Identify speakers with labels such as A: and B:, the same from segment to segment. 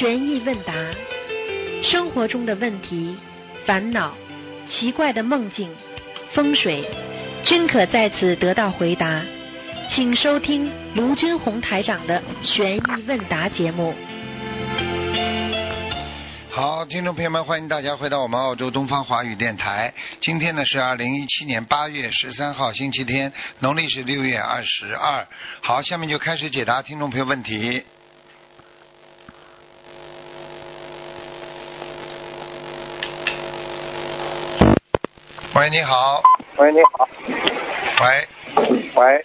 A: 悬疑问答，生活中的问题、烦恼、奇怪的梦境、风水，均可在此得到回答。请收听卢军红台长的悬疑问答节目。
B: 好，听众朋友们，欢迎大家回到我们澳洲东方华语电台。今天呢是二零一七年八月十三号，星期天，农历是六月二十二。好，下面就开始解答听众朋友问题。喂，你好。
C: 喂，你好。
B: 喂，
C: 喂，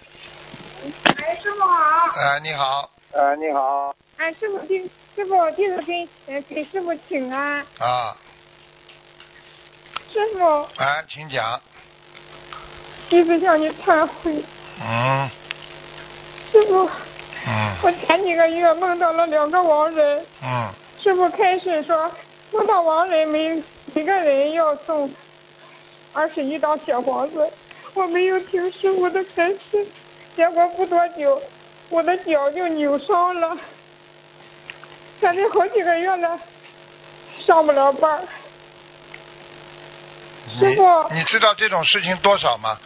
D: 哎，师傅好。
B: 呃，你好。
C: 呃，你好。
D: 哎，师傅弟，师傅弟子给呃给师傅请安。
B: 啊，
D: 师傅，
B: 哎，请讲。
D: 弟子向你忏悔。
B: 嗯
D: 师傅，
B: 嗯
D: 我前几个月梦到了两个亡人，
B: 嗯，
D: 师傅开始说梦到亡人没一个人要送二十一张小房子，我没有听师傅的开示，结果不多久我的脚就扭伤了，现在好几个月了，上不了班。师傅
B: 你你知道这种事情多少吗？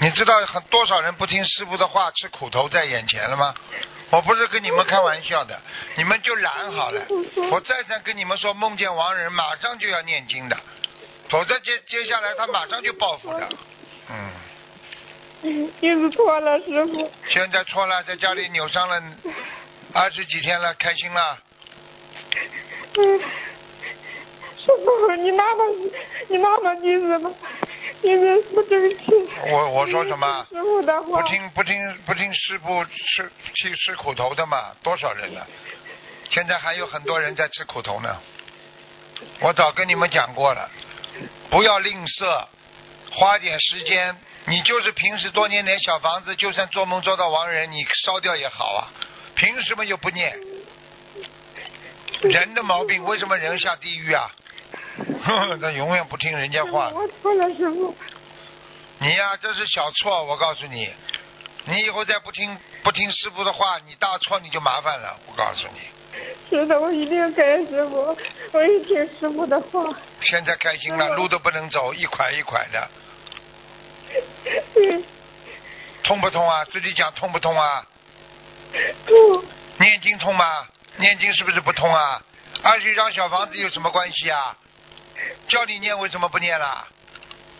B: 你知道很多少人不听师傅的话，吃苦头在眼前了吗？我不是跟你们开玩笑的，你们就懒好了。我再三跟你们说，梦见亡人马上就要念经的，否则接接下来他马上就报复的。嗯，
D: 嗯，弟子错了，师傅。
B: 现在错了，在家里扭伤了二十几天了，开心了。
D: 嗯，师傅，你妈妈，你妈妈弟子吗？弟子不争气。
B: 我我说什么
D: 师傅的话。
B: 不听不听不听师傅吃去吃苦头的嘛，多少人了？现在还有很多人在吃苦头呢。我早跟你们讲过了，不要吝啬，花点时间。你就是平时多念点小房子，就算做梦做到亡人，你烧掉也好啊。凭什么又不念？人的毛病，为什么人下地狱啊？他永远不听人家话。
D: 我错了，师傅。
B: 你呀、这是小错，我告诉你，你以后再不听不听师傅的话，你大错你就麻烦了。我告诉你，
D: 是的，我一定改，师傅，我一听师傅的话。
B: 现在开心了，路都不能走，一块一块的，
D: 嗯，
B: 痛不痛啊？自己讲痛不痛啊？
D: 不，
B: 念经痛吗？念经是不是不痛啊？二十一张小房子有什么关系啊？叫你念为什么不念啦？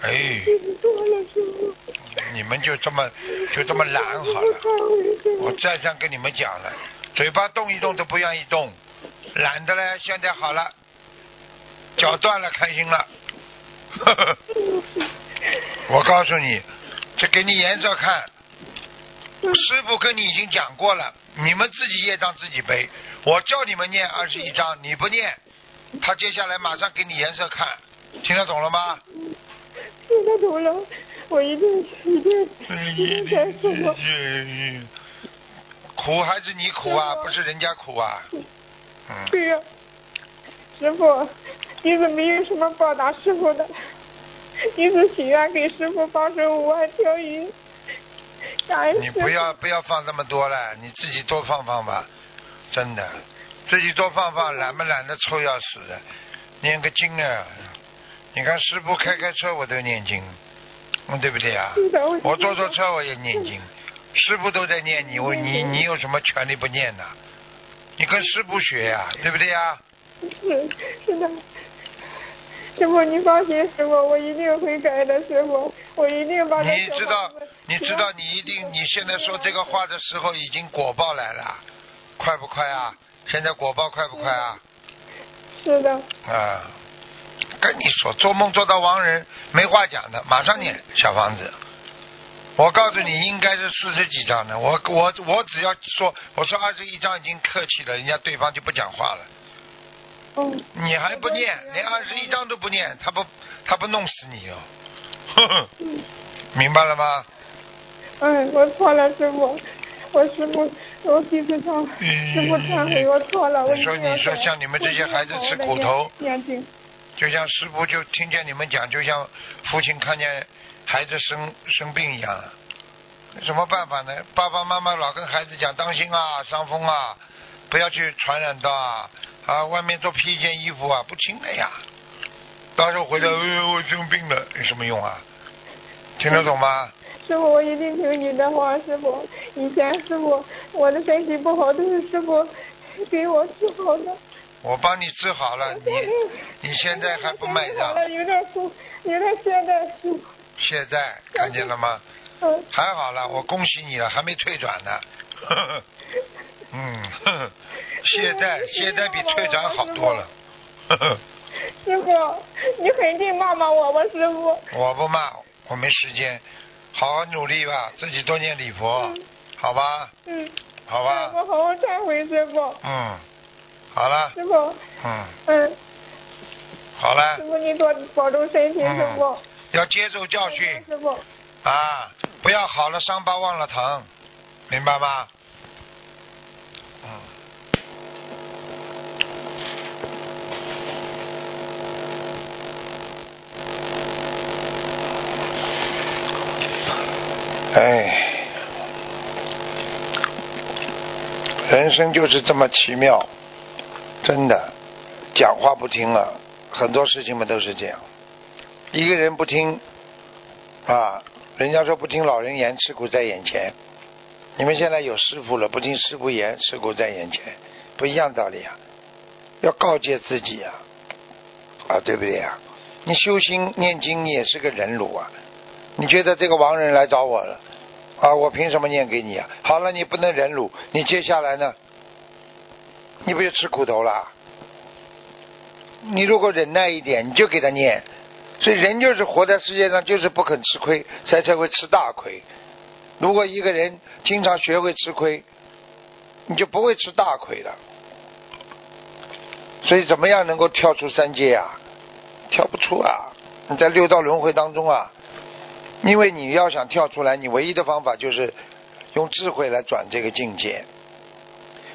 B: 哎，
D: 了，师傅。
B: 你们就这么就这么懒好了。我再三跟你们讲了，嘴巴动一动都不愿意动，懒得嘞。现在好了，脚断了，开心了。呵 呵我告诉你，这给你颜色看。师傅跟你已经讲过了，你们自己业障自己背。我叫你们念二十一章，你不念，他接下来马上给你颜色看，听得懂了吗？
D: 听得懂了，我一定一定一定改，师傅。
B: 苦还是你苦啊，不是人家苦啊。嗯。
D: 对呀、师傅，弟子没有什么报答师傅的，弟子许愿给师傅放生五万条鱼，感恩师傅。
B: 你不要不要放这么多了，你自己多放放吧，真的，自己多放放，懒不懒得臭要死的，念个经啊！你看师傅开开车我都念经，嗯，对不对啊？
D: 我
B: 我坐坐车我也念经，师傅都在念你，我你你有什么权利不念呢？你跟师傅学呀、对不对呀？
D: 是是的，师傅你放心，师傅我一定会改的，师傅我一定把这小
B: 你知道，你知道，你一定，你现在说这个话的时候，已经果报来了，快不快啊？现在果报快不快啊？
D: 是的，
B: 啊，跟你说，做梦做到亡人没话讲的，马上念小房子。我告诉你，应该是四十几张的。我我我只要说，我说二十一张已经客气了，人家对方就不讲话了。
D: 嗯，
B: 你还不念，连二十一张都不念，他不他不弄死你哦。呵呵，明白了吗？
D: 嗯，我错了，师傅，我师傅，我弟子向师傅忏悔，我错了，我一
B: 你说你说像你们这些孩子吃苦头，就像师傅就听见你们讲，就像父亲看见孩子生生病一样，有什么办法呢？爸爸妈妈老跟孩子讲，当心啊，伤风啊，不要去传染到啊，啊，外面多披一件衣服啊，不轻的呀。到时候回来，哎呦，我生病了，有什么用啊？听得懂吗？
D: 师傅，我一定听你的话，师傅。以前师傅我的身体不好，都是师傅 给我治好的。
B: 我帮你治好了，你你现在还不卖账？
D: 有点苦，有点懈怠，师傅。
B: 懈怠，看见了吗？
D: 嗯。
B: 还好了，我恭喜你了，还没退转呢。呵 呵嗯，呵呵懈怠，懈怠比退转好多了。呵呵。
D: 师傅，你肯定骂骂我吧，师傅。
B: 我不骂，我没时间，好好努力吧，自己多念礼佛，好吧？
D: 嗯。
B: 好吧。
D: 我好好忏悔，师傅。
B: 嗯。好了。
D: 师傅。
B: 嗯。
D: 嗯。
B: 好了。
D: 师傅，你多保重身体，师傅。
B: 要接受教训。
D: 师傅。
B: 啊，不要好了伤疤忘了疼，明白吗？嗯。哎，人生就是这么奇妙，真的，讲话不听了，很多事情嘛都是这样。一个人不听，啊，人家说不听老人言，吃苦在眼前。你们现在有师傅了，不听师傅言，吃苦在眼前，不一样道理啊。要告诫自己呀，啊，对不对呀？你修心念经，你也是个忍辱啊。你觉得这个亡人来找我了，啊，我凭什么念给你啊？好了，你不能忍辱，你接下来呢？你不就吃苦头了？你如果忍耐一点，你就给他念。所以人就是活在世界上，就是不肯吃亏，才才会吃大亏。如果一个人经常学会吃亏，你就不会吃大亏了。所以怎么样能够跳出三界啊？跳不出啊！你在六道轮回当中啊。因为你要想跳出来，你唯一的方法就是用智慧来转这个境界，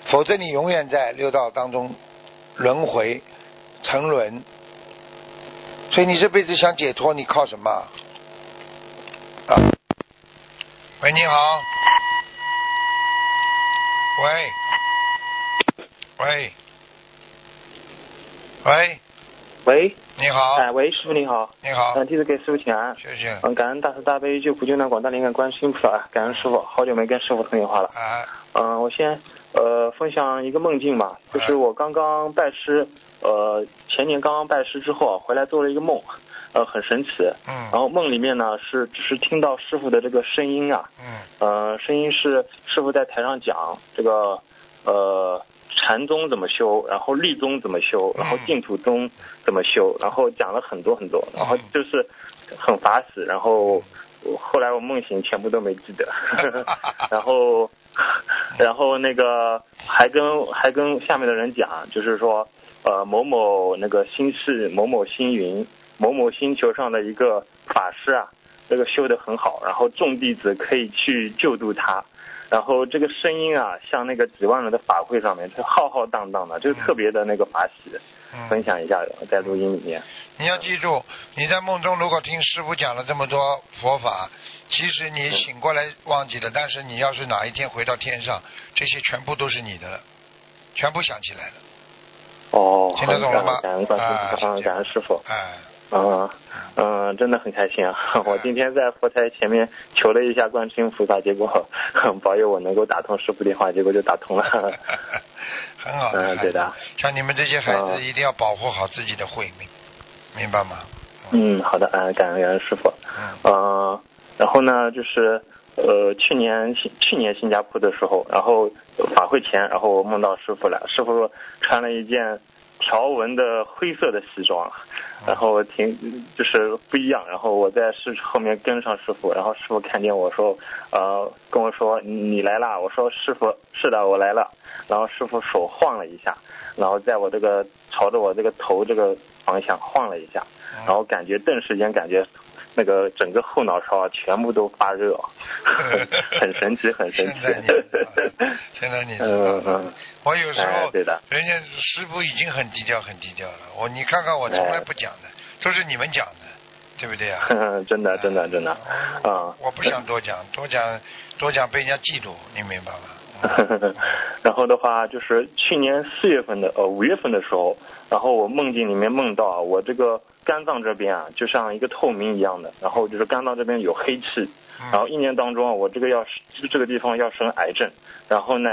B: 否则你永远在六道当中轮回沉沦。所以你这辈子想解脱，你靠什么？啊？喂，你好。喂。喂。喂。
E: 喂。
B: 你好，
E: 哎，喂，师傅你好，
B: 你好，
E: 嗯，弟子给师傅请安，
B: 谢谢，
E: 嗯，感恩大慈大悲救苦救难广大灵感观世音菩萨，感恩师傅，好久没跟师傅通电话了，
B: 啊，
E: 嗯，我先呃分享一个梦境吧，就是我刚刚拜师，呃，前年刚刚拜师之后啊回来做了一个梦，呃，很神奇，
B: 嗯，
E: 然后梦里面呢是只是听到师傅的这个声音啊，
B: 嗯，
E: 呃，声音是师傅在台上讲这个呃。禅宗怎么修，然后律宗怎么修，然后净土宗怎么修，然后讲了很多很多，然后就是很法死，然后后来我梦醒全部都没记得，然后然后那个还跟还跟下面的人讲，就是说呃某某那个星市某某星云某某星球上的一个法师啊，这个修的很好，然后众弟子可以去救度他。然后这个声音啊，像那个几万人的法会上面，就浩浩荡荡的，就是特别的那个法喜。分享一下，在录音里面。
B: 你要记住，你在梦中如果听师傅讲了这么多佛法，即使你醒过来忘记了，但是你要是哪一天回到天上，这些全部都是你的了，全部想起来了。
E: 哦，
B: 听得懂了吗？
E: 感恩观世感恩师傅。
B: 哎。
E: 嗯嗯，真的很开心啊！我今天在佛台前面求了一下观世音菩萨，结果保佑我能够打通师傅电话，结果就打通了。
B: 很好。
E: 嗯，对的。
B: 像你们这些孩子，一定要保护好自己的慧命，明白吗？
E: 嗯，好的，嗯，感恩感恩师傅。嗯。然后呢，就是呃，去年新去年新加坡的时候，然后法会前，然后我梦到师傅了，师傅穿了一件。条纹的灰色的西装，然后挺就是不一样。然后我在师后面跟上师傅，然后师傅看见我说，呃，跟我说你来啦。我说师傅是的，我来了。然后师傅手晃了一下，然后在我这个朝着我这个头这个方向晃了一下，然后感觉顿时间感觉。那个整个后脑勺全部都发热，很神奇，很神奇。
B: 现在你，
E: 嗯嗯，
B: 我有时候，
E: 对的，
B: 人家师傅已经很低调，很低调了。我你看看，我从来不讲的，都是你们讲的，对不对啊？
E: 真的，真的，真的，啊！
B: 我不想多讲，多讲多讲被人家嫉妒，你明白吗？
E: 然后的话，就是去年四月份的呃五月份的时候，然后我梦境里面梦到啊我这个肝脏这边啊，就像一个透明一样的，然后就是肝脏这边有黑气，然后一年当中啊，我这个要这这个地方要生癌症，然后呢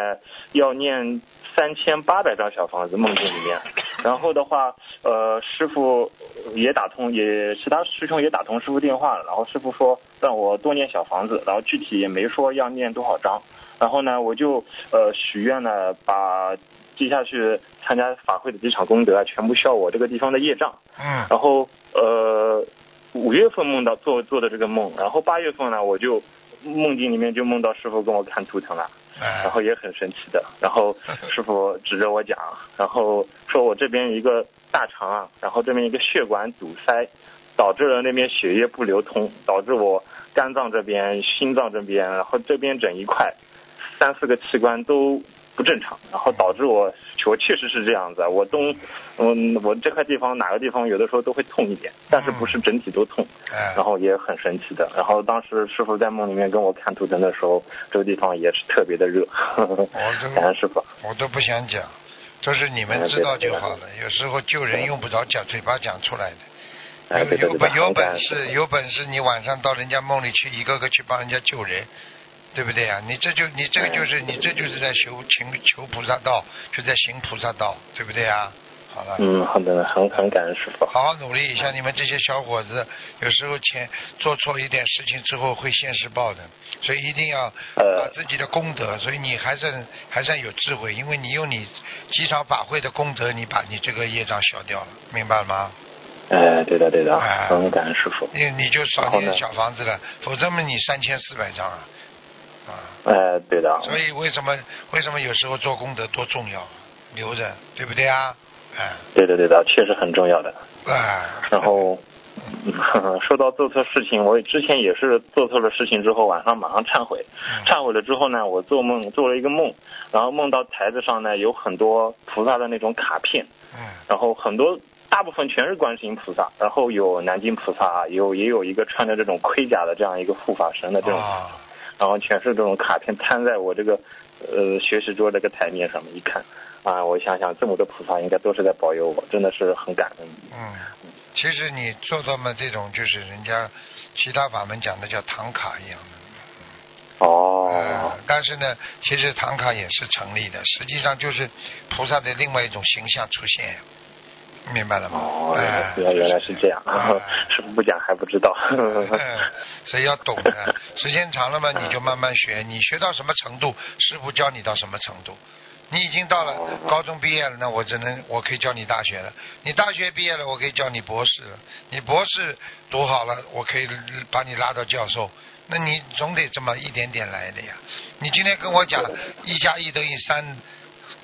E: 要念三千八百张小房子梦境里面，然后的话呃师傅也打通也其他师兄也打通师傅电话了，然后师傅说让我多念小房子，然后具体也没说要念多少张，然后呢我就呃许愿呢把接下去参加法会的几场功德啊全部消我这个地方的业障，
B: 嗯
E: 然后呃五月份梦到做做的这个梦，然后八月份呢我就梦境里面就梦到师傅跟我看图腾了，
B: 哎。
E: 然后也很神奇的，然后师傅指着我讲，然后说我这边一个大肠啊，然后这边一个血管堵塞，导致了那边血液不流通，导致我肝脏这边、心脏这边，然后这边整一块三四个器官都不正常，然后导致我我确实是这样子啊，我东嗯我这块地方哪个地方有的时候都会痛一点，但是不是整体都痛，
B: 哎
E: 然后也很神奇的。然后当时师傅在梦里面跟我看图腾的时候，这个地方也是特别的热。感恩师傅。
B: 我都不想讲，都是你们知道就好了。有时候救人用不着讲，嘴巴讲出来的。有本有本事，有本事，你晚上到人家梦里去，一个个去帮人家救人，对不对呀、你这就你这个就是你这就是在求请求菩萨道，就在行菩萨道，对不对啊、好了。
E: 嗯，好的，很很感恩师傅。
B: 好好努力，像你们这些小伙子，有时候前做错一点事情之后会现世报的，所以一定要
E: 呃
B: 把自己的功德，所以你还算还算有智慧，因为你用你几场法会的功德，你把你这个业障消掉了，明白了吗？
E: 哎，对的对的，
B: 哎
E: 很感恩师傅。
B: 你你就少念小房子了，否则嘛你三千四百张啊，啊，
E: 哎，对的。
B: 所以为什么为什么有时候做功德多重要，留着，对不对啊？哎
E: 对的对的，确实很重要的。
B: 哎，
E: 然后，嗯 说到做错事情，我之前也是做错了事情之后，晚上马上忏悔。
B: 嗯
E: 忏悔了之后呢，我做梦做了一个梦，然后梦到台子上呢有很多菩萨的那种卡片，
B: 嗯
E: 然后很多大部分全是观世音菩萨，然后有南京菩萨，有也有一个穿着这种盔甲的这样一个护法神的这种，
B: 啊，
E: 然后全是这种卡片摊在我这个呃学习桌这个台面上面一看。啊，我想想，这么多菩萨应该都是在保佑我，真的是很感恩。
B: 嗯，其实你做到嘛这种就是人家其他法门讲的叫唐卡一样的。
E: 哦
B: 呃，，但是呢，其实唐卡也是成立的，实际上就是菩萨的另外一种形象出现，明白了吗？
E: 哦，
B: 哎
E: 原来原来是这样，
B: 哎
E: 师傅不讲还不知道。
B: 嗯 所以要懂的，时间长了嘛，你就慢慢学，你学到什么程度，师傅教你到什么程度。你已经到了高中毕业了，那我只能我可以教你大学了。你大学毕业了，我可以教你博士了。你博士读好了，我可以把你拉到教授。那你总得这么一点点来的呀。你今天跟我讲一加一等于三，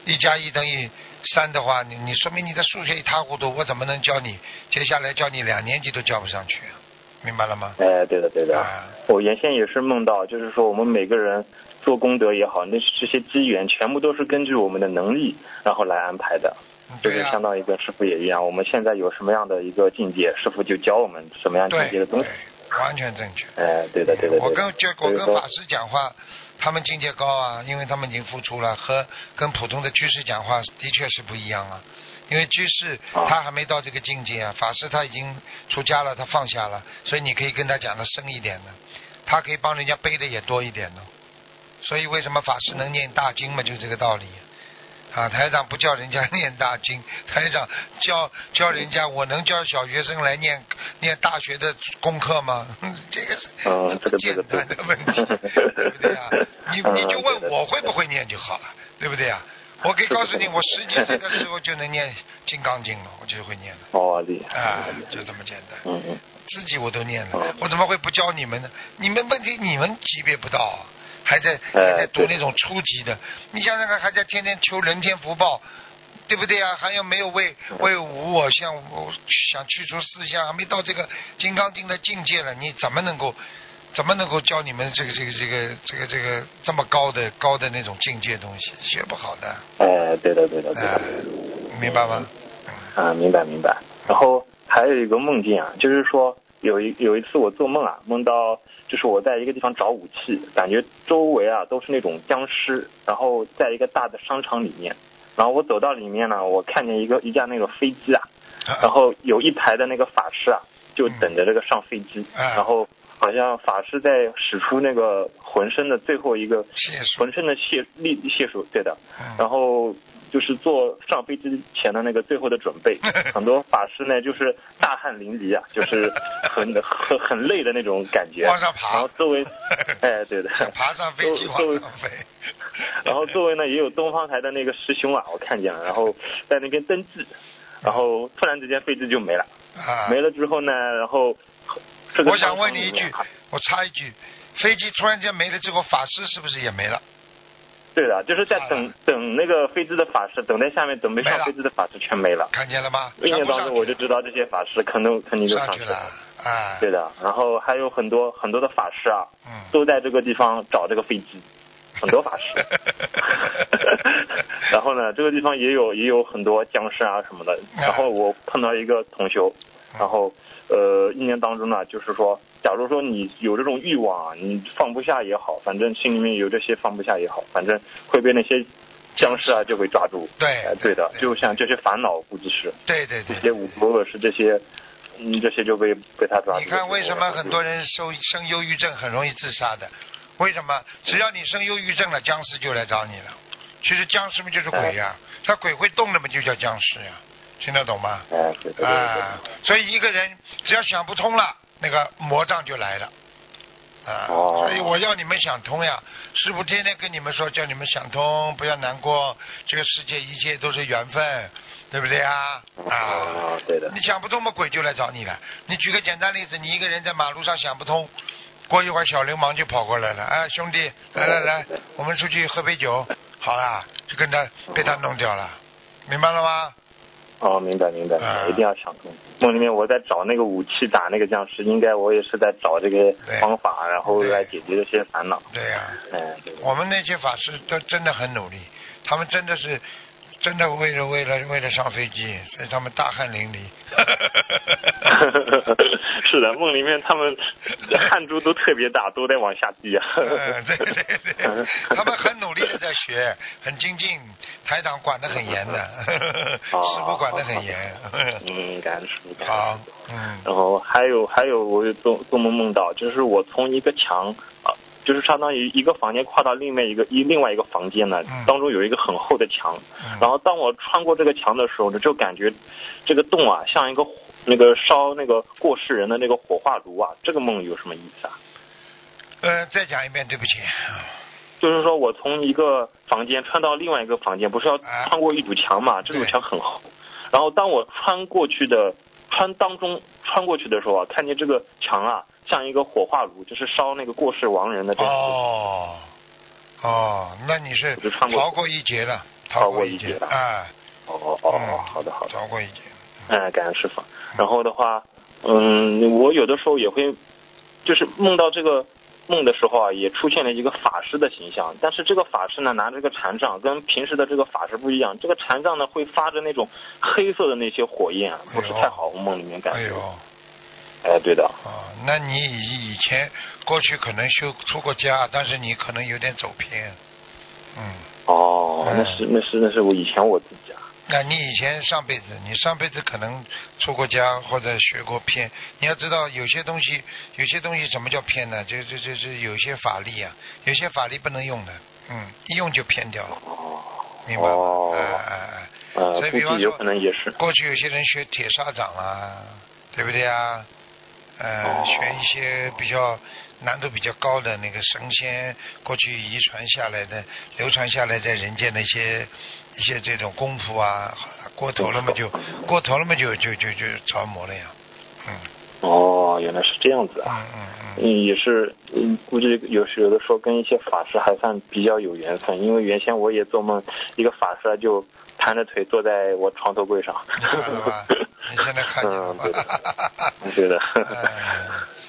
B: 一加一等于三的话，你你说明你的数学一塌糊涂，我怎么能教你？接下来教你两年级都教不上去啊，明白了吗？
E: 哎，对的对的
B: 啊，
E: 我原先也是梦到，就是说我们每个人做功德也好，那这些机缘全部都是根据我们的能力然后来安排的。就是
B: 对呀、
E: 相当于跟师傅也一样，我们现在有什么样的一个境界，师傅就教我们什么样境界的东西。
B: 完全正确。
E: 哎，对的对的。
B: 我跟就我跟法师讲话，他们境界高啊，因为他们已经付出了，和跟普通的居士讲话的确是不一样啊。因为居士
E: 啊
B: 他还没到这个境界啊，法师他已经出家了，他放下了，所以你可以跟他讲的深一点的，他可以帮人家背的也多一点呢。所以为什么法师能念大经嘛，就这个道理。啊，台长不叫人家 念大经，台长教教人家，我能教小学生来念念大学的功课吗？这个是
E: 嗯这个
B: 简单的问题，对不对啊？你
E: 嗯
B: 你就问我会不会念就好了，对不对啊？我可以告诉你，我十几岁的时候就能念《金刚经》了，我就会念了，
E: 哦，厉害。
B: 啊，就这么简单。
E: 嗯嗯。
B: 自己我都念了
E: 嗯，
B: 我怎么会不教你们呢？你们问题你们级别不到啊，还在
E: 哎
B: 还在读那种初级的，你想想看，还在天天求人天福报，对不对啊？还有没有为
E: 嗯
B: 为无我相，我想去除思想，还没到这个金刚经的境界了，你怎么能够怎么能够教你们这个这个这个这个这个这么高的高的那种境界东西？学不好的，
E: 哎，对的对的对
B: 哎
E: 的。，
B: 明白吗？
E: 啊，明白明白。然后还有一个梦境啊，就是说有一有一次我做梦啊，梦到就是我在一个地方找武器，感觉周围啊都是那种僵尸，然后在一个大的商场里面，然后我走到里面呢，我看见一个一架那个飞机啊，然后有一排的那个法师啊，就等着这个上飞机，
B: 嗯
E: 然后好像法师在使出那个浑身的最后一个浑身的解力解数，对的，
B: 嗯。
E: 然后就是做上飞机前的那个最后的准备，很多法师呢就是大汗淋漓啊，就是很很很累的那种感觉，
B: 往上爬。
E: 然后周围，哎，对的，
B: 爬上飞机
E: 周周围
B: 往上飞，
E: 然后周围呢也有东方台的那个师兄啊，我看见了，然后在那边登记，然后突然之间飞机就没了，
B: 啊，
E: 没了之后呢，然后这个
B: 我想问你一句我插一句，飞机突然间没了之后，法师是不是也没了？
E: 对的，就是在等等那个飞机的法师，等在下面等
B: 没
E: 上飞机的法师全没了。
B: 看见了吗？
E: 一年当中我就知道这些法师可能肯定就
B: 上去了
E: 上去了。，
B: 啊，
E: 对的，然后还有很多很多的法师啊，
B: 嗯，
E: 都在这个地方找这个飞机，很多法师。然后呢，这个地方也有也有很多僵尸啊什么的。然后我碰到一个同修，然后呃一年当中呢，就是说，假如说你有这种欲望啊，你放不下也好，反正心里面有这些放不下也好，反正会被那些僵尸啊就会抓住。
B: 对
E: 哎对的，就像这些烦恼，估计是
B: 对对对
E: 这些无偶尔是这些，嗯，这些就被被他抓住。
B: 你看为什么很多人生生忧郁症很容易自杀的？为什么？只要你生忧郁症了，僵尸就来找你了。其实僵尸不就是鬼呀、他鬼会动的嘛，就叫僵尸呀、听得懂吗？
E: 哎，对对对对
B: 啊，所以一个人只要想不通了，那个魔障就来了。啊，
E: 哦
B: 所以我要你们想通呀！师傅天天跟你们说，叫你们想通，不要难过，这个世界一切都是缘分，对不对啊？啊
E: 啊，对的
B: 你，想不通嘛，鬼就来找你了。你举个简单例子，你一个人在马路上想不通，过一会儿小流氓就跑过来了，哎，兄弟，来来来，我们出去喝杯酒，好啦，就跟他被他弄掉了，明白了吗？
E: 哦，明白明白，
B: 啊
E: 一定要想通。梦里面我在找那个武器打那个僵尸，应该我也是在找这个方法，然后来解决这些烦恼。
B: 对呀、
E: 哎，对的
B: 我们那些法师都真的很努力，他们真的是真的为了为了为了上飞机，所以他们大汗淋漓。
E: 是的，梦里面他们汗珠都特别大，都在往下滴啊。
B: 嗯，对对对，他们很努力的在学，很精进，台长管得很严的，师傅管得很严。
E: 嗯，感恩师傅。
B: 好，嗯，
E: 然后还有还有，我有做做梦梦到，就是我从一个墙啊，就是相当于一个房间跨到另外一个一另外一个房间呢
B: 嗯，
E: 当中有一个很厚的墙，
B: 嗯
E: 然后当我穿过这个墙的时候呢，就感觉这个洞啊像一个那个烧那个过世人的那个火化炉啊，这个梦有什么意思啊？
B: 呃，再讲一遍，对不起。
E: 就是说我从一个房间穿到另外一个房间，不是要
B: 啊
E: 穿过一堵墙嘛？这堵墙很厚，然后当我穿过去的穿当中穿过去的时候啊，看见这个墙啊像一个火化炉，就是烧那个过世亡人的这样。
B: 哦，哦，那你是逃过一劫了，
E: 逃
B: 过
E: 一劫了
B: 哎。
E: 哦哦哦
B: 嗯，
E: 好的好的，
B: 逃过一劫。
E: 哎，感恩师傅。然后的话，嗯，我有的时候也会，就是梦到这个梦的时候啊，也出现了一个法师的形象。但是这个法师呢，拿着这个禅杖，跟平时的这个法师不一样。这个禅杖呢，会发着那种黑色的那些火焰，不是太好。我梦里面感觉。
B: 哎呦，
E: 哎，对的。
B: 哦，那你以以前过去可能修出过家，但是你可能有点走偏。嗯，
E: 哦，
B: 嗯
E: 那是那是那是我以前我自己啊。
B: 那你以前上辈子，你上辈子可能出过家或者学过偏。你要知道，有些东西，有些东西什么叫偏呢？就就就是有些法力啊，有些法力不能用的，嗯，一用就偏掉了，
E: 哦。
B: 明白吗？
E: 哦
B: 哎哎哎。
E: 呃，
B: 所以比方说
E: 可能也是。
B: 过去有些人学铁砂掌啊，对不对啊？呃，
E: 哦。
B: 学一些比较难度比较高的那个神仙过去遗传下来的、流传下来在人间的一些一些这种功夫啊，好了，过头了嘛就过头了嘛就就就就着魔了呀，嗯。
E: 哦，原来是这样子
B: 嗯
E: 啊。
B: 嗯嗯，
E: 嗯，也是，嗯，估计有时有的时候跟一些法师还算比较有缘分，因为原先我也做梦，一个法师啊就盘着腿坐在我床头柜上。
B: 你现在看见了
E: 嗯，
B: 吧
E: 对？的，对的。
B: 嗯，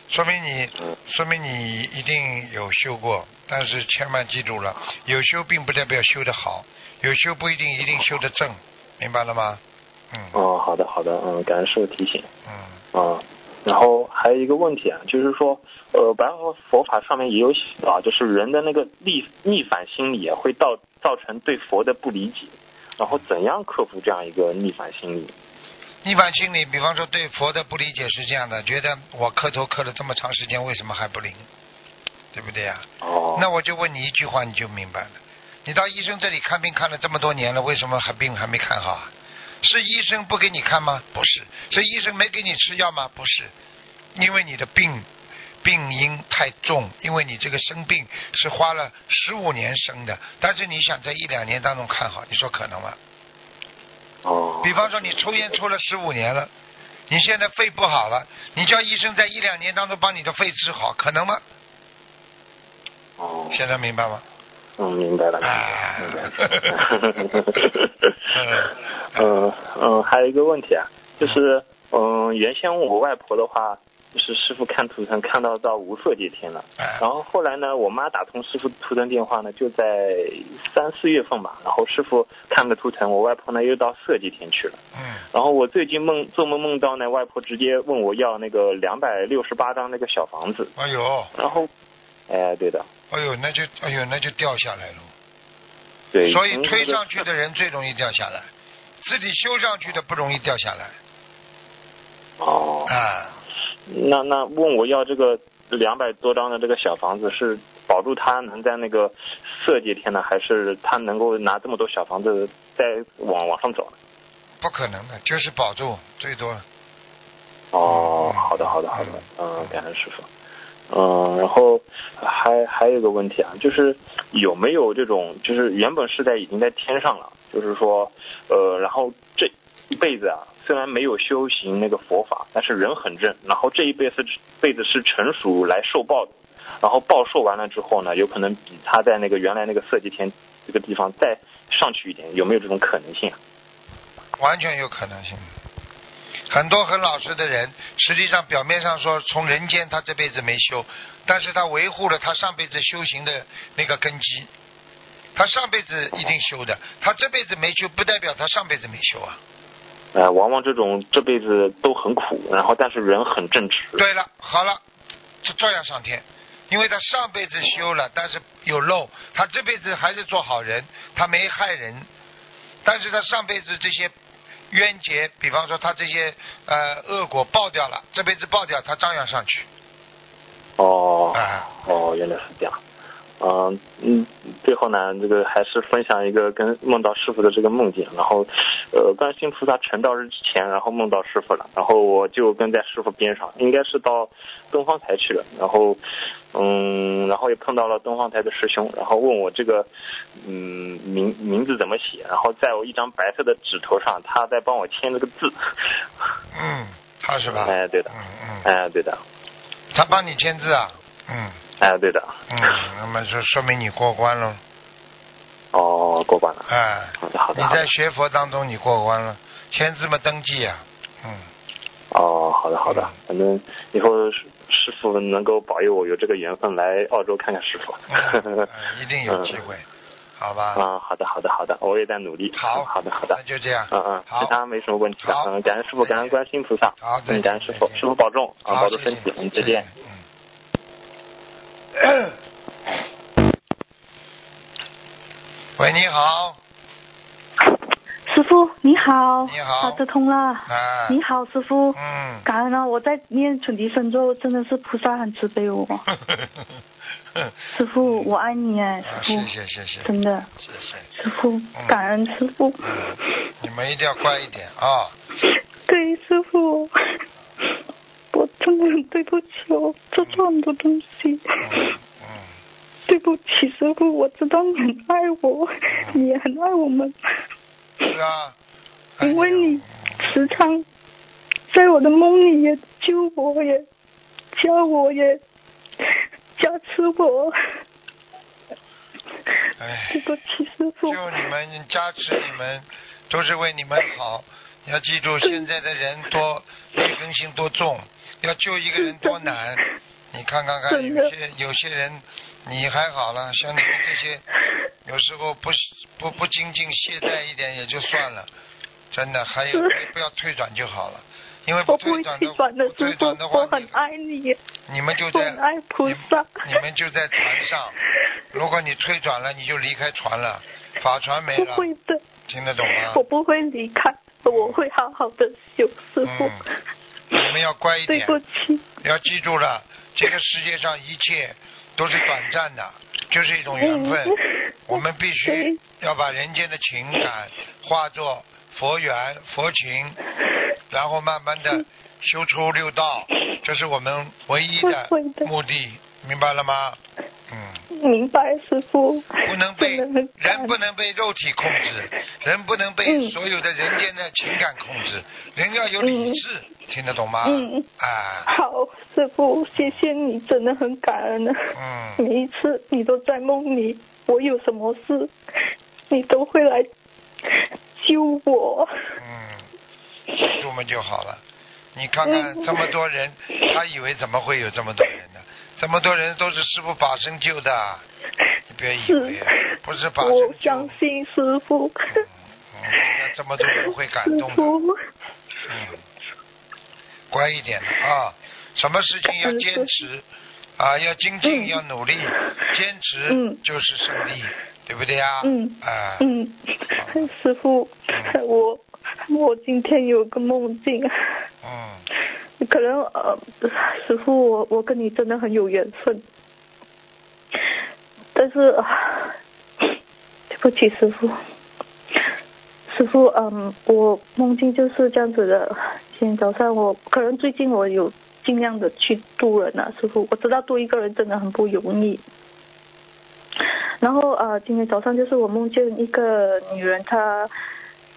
B: 说明你
E: 嗯，
B: 说明你一定有修过，但是千万记住了，有修并不代表修得好，有修不一定一定修得正，明白了吗？嗯
E: 哦，好的，好的，嗯，感谢师傅提醒。
B: 嗯，
E: 啊，然后还有一个问题啊，就是说，呃，白话佛法上面也有写啊，就是人的那个逆逆反心理啊，会造造成对佛的不理解，然后怎样克服这样一个逆反心理？
B: 逆反心理，比方说对佛的不理解是这样的，觉得我磕头磕了这么长时间，为什么还不灵？对不对呀、
E: 哦，
B: 那我就问你一句话，你就明白了。你到医生这里看病看了这么多年了，为什么还病还没看好啊？是医生不给你看吗？不是。是医生没给你吃药吗？不是。因为你的病病因太重，因为你这个生病是花了十五年生的，但是你想在一两年当中看好，你说可能吗？
E: 哦，
B: 比方说你抽烟抽了十五年了，你现在肺不好了，你叫医生在一两年当中把你的肺治好，可能吗？
E: 哦，
B: 现在明白吗？
E: 嗯，明白了，
B: 啊
E: 明白了。嗯嗯，还有一个问题啊，就是嗯，原先我外婆的话，就是师傅看图腾看到到无色界天了，
B: 哎
E: 然后后来呢，我妈打通师傅图腾电话呢，就在三四月份吧，然后师傅看个图腾，我外婆呢又到色界天去了。
B: 嗯，
E: 然后我最近梦做梦梦到呢，外婆直接问我要那个两百六十八张那个小房子，
B: 哎呦，
E: 然后，哎，对的，
B: 哎呦，那就哎呦，那就掉下来了。
E: 对，
B: 所以推上去的人最容易掉下来，自己修上去的不容易掉下来
E: 哦，
B: 啊。
E: 那那问我要这个两百多张的这个小房子，是保住他能在那个色界天呢，还是他能够拿这么多小房子再往往上走呢？
B: 不可能的，就是保住最多了。
E: 哦，好的，好的，好的，嗯，感恩师傅。嗯，然后还还有一个问题啊，就是有没有这种，就是原本是在已经在天上了，就是说，呃，然后这一辈子啊，虽然没有修行那个佛法，但是人很正，然后这一辈子辈子是成熟来受报的，然后报受完了之后呢，有可能比他在那个原来那个色界天这个地方再上去一点，有没有这种可能性啊？
B: 完全有可能性。很多很老实的人，实际上表面上说从人间他这辈子没修，但是他维护了他上辈子修行的那个根基。他上辈子一定修的，他这辈子没修，不代表他上辈子没修啊。
E: 呃，往往这种这辈子都很苦，然后但是人很正直。
B: 对了，好了，就照样上天，因为他上辈子修了，但是有漏，他这辈子还是做好人，他没害人，但是他上辈子这些冤结，比方说他这些呃恶果报掉了，这辈子报掉，他照样上去。
E: 哦，
B: 啊
E: 哦，原来是这样。嗯嗯，最后呢，这个还是分享一个跟梦到师傅的这个梦境。然后，呃，观世音菩萨成道日之前，然后梦到师傅了，然后我就跟在师傅边上，应该是到东方台去了。然后，嗯，然后也碰到了东方台的师兄，然后问我这个，嗯，名名字怎么写。然后在我一张白色的纸头上，他在帮我签了个字。
B: 嗯，他是吧？
E: 哎，对的，
B: 嗯嗯，
E: 哎，对的，
B: 他帮你签字啊？嗯
E: 哎，对的。
B: 嗯，那么说说明你过关了，
E: 哦，过关了。
B: 哎，
E: 好的，好
B: 你
E: 的，你
B: 在。学佛当中你过关了，签字嘛登记啊，嗯。
E: 哦，好的好的，反正以后师师傅能够保佑我有这个缘分来澳洲看看师傅。
B: 嗯一定有机会，好吧？
E: 啊，好的好的好的，我也在努力。
B: 好，
E: 好的好的
B: 那，就这样。
E: 嗯嗯，
B: 好
E: 其他没什么问题了。
B: 好
E: 嗯，感恩师傅，感恩观世音菩萨。
B: 好
E: 嗯，感恩师傅师傅保重啊，
B: 好
E: 保重身体嗯，再见。
B: 嗯。喂，你好，
F: 师傅你好，
B: 你好。
F: 打得通了。
B: 啊，
F: 你好，师傅。
B: 嗯，
F: 感恩啊！我在念准提神咒，真的是菩萨很慈悲我。师傅，我爱你哎，
B: 啊，
F: 师傅，
B: 谢谢谢谢。
F: 真的，
B: 谢谢，
F: 师傅，感恩师傅。
B: 嗯，你们一定要乖一点啊，
F: 对，师傅，我真的很对不起，我做错很多东西。对不起，师傅，我知道你很爱我，你也很爱我们，
B: 是啊，
F: 因为你
B: 哎
F: 时常在我的梦里也救我，也教我，也加持我。
B: 哎
F: 对不起，师傅。
B: 就你们加持你们，都是为你们好。你要记住，现在的人多劣根性多重，要救一个人多难。你看看看，有些有些人你还好了，像你们这些，有时候不不不精进懈怠一点也就算了，真的还有不要退转就好了。因为
F: 不
B: 退转的
F: 去转的，
B: 不退转的，话
F: 我，很爱你，
B: 你们就在
F: 爱菩
B: 你
F: 萨。
B: 你们就在船上，如果你退转了，你就离开船了，法船没
F: 不
B: 了，
F: 会的，
B: 听得懂吗
F: 我？不会离开，我会好好的修，师傅。
B: 嗯你们要乖一点。
F: 对不，起，
B: 要记住了，这个世界上一切都是短暂的，就是一种缘分。
F: 嗯
B: 我们必须要把人间的情感化作佛缘、佛情，然后慢慢的修出六道，这是我们唯一的。目的，明白了吗？嗯，
F: 明白，师傅。
B: 不能被人不能被肉体控制，人不能被
F: 嗯
B: 所有的人间的情感控制，人要有理智，听得懂吗？
F: 嗯
B: 啊，
F: 好，师傅，谢谢你，真的很感恩呢。
B: 嗯，
F: 每一次你都在梦里，我有什么事，你都会来救我。
B: 嗯，记住们就好了。你看看这么多人，他以为怎么会有这么多人呢？这么多人都是师傅把身救的，你 别以为不是把身
F: 我。相信师傅。
B: 这么多人会感动的。嗯，乖一点啊，什么事情要坚持啊，要精进，
F: 嗯
B: 要努力，坚持
F: 嗯。
B: 就是胜利，对不对呀？
F: 嗯。
B: 啊，
F: 嗯，师傅，我我今天有个梦境，
B: 嗯，
F: 可能呃，师傅，我我跟你真的很有缘分，但是，呃对不起，师傅，师傅，嗯，我梦境就是这样子的。今天早上我可能最近我有尽量的去渡人啊，师傅，我知道渡一个人真的很不容易。然后呃，今天早上就是我梦见一个女人，她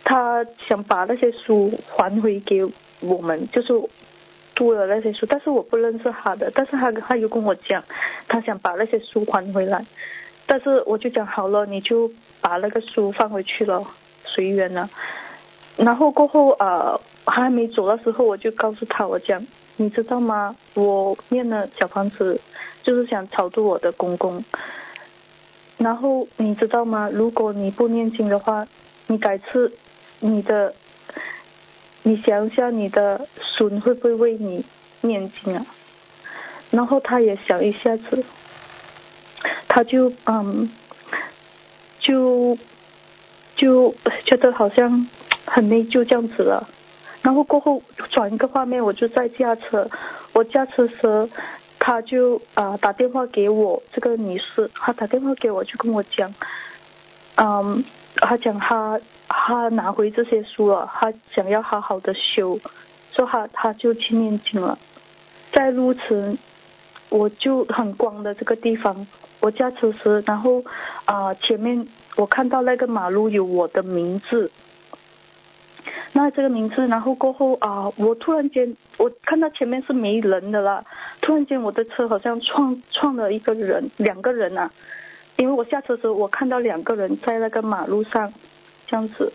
F: 她想把那些书还回给我们，就是读了那些书，但是我不认识他的，但是他他又跟我讲，他想把那些书还回来，但是我就讲好了，你就把那个书放回去了，随缘了。然后过后呃还没走的时候，我就告诉他，我讲你知道吗？我念了小房子，就是想超度我的公公。然后你知道吗？如果你不念经的话，你改次你的，你想一下你的孙会不会为你念经啊？然后他也想一下子，他就嗯，就就觉得好像很内疚这样子了。然后过后转一个画面，我就在驾车，我驾车时，他就啊、打电话给我这个女士，他打电话给我就跟我讲，嗯，他讲他他拿回这些书了，他想要好好的修，所以她她就去念经了。在路程，我就很光的这个地方，我驾车时，然后啊、前面我看到那个马路有我的名字。那这个名字，然后过后啊、我突然间我看到前面是没人的了，突然间我的车好像撞撞了一个人，两个人啊，因为我下车的时候我看到两个人在那个马路上，这样子，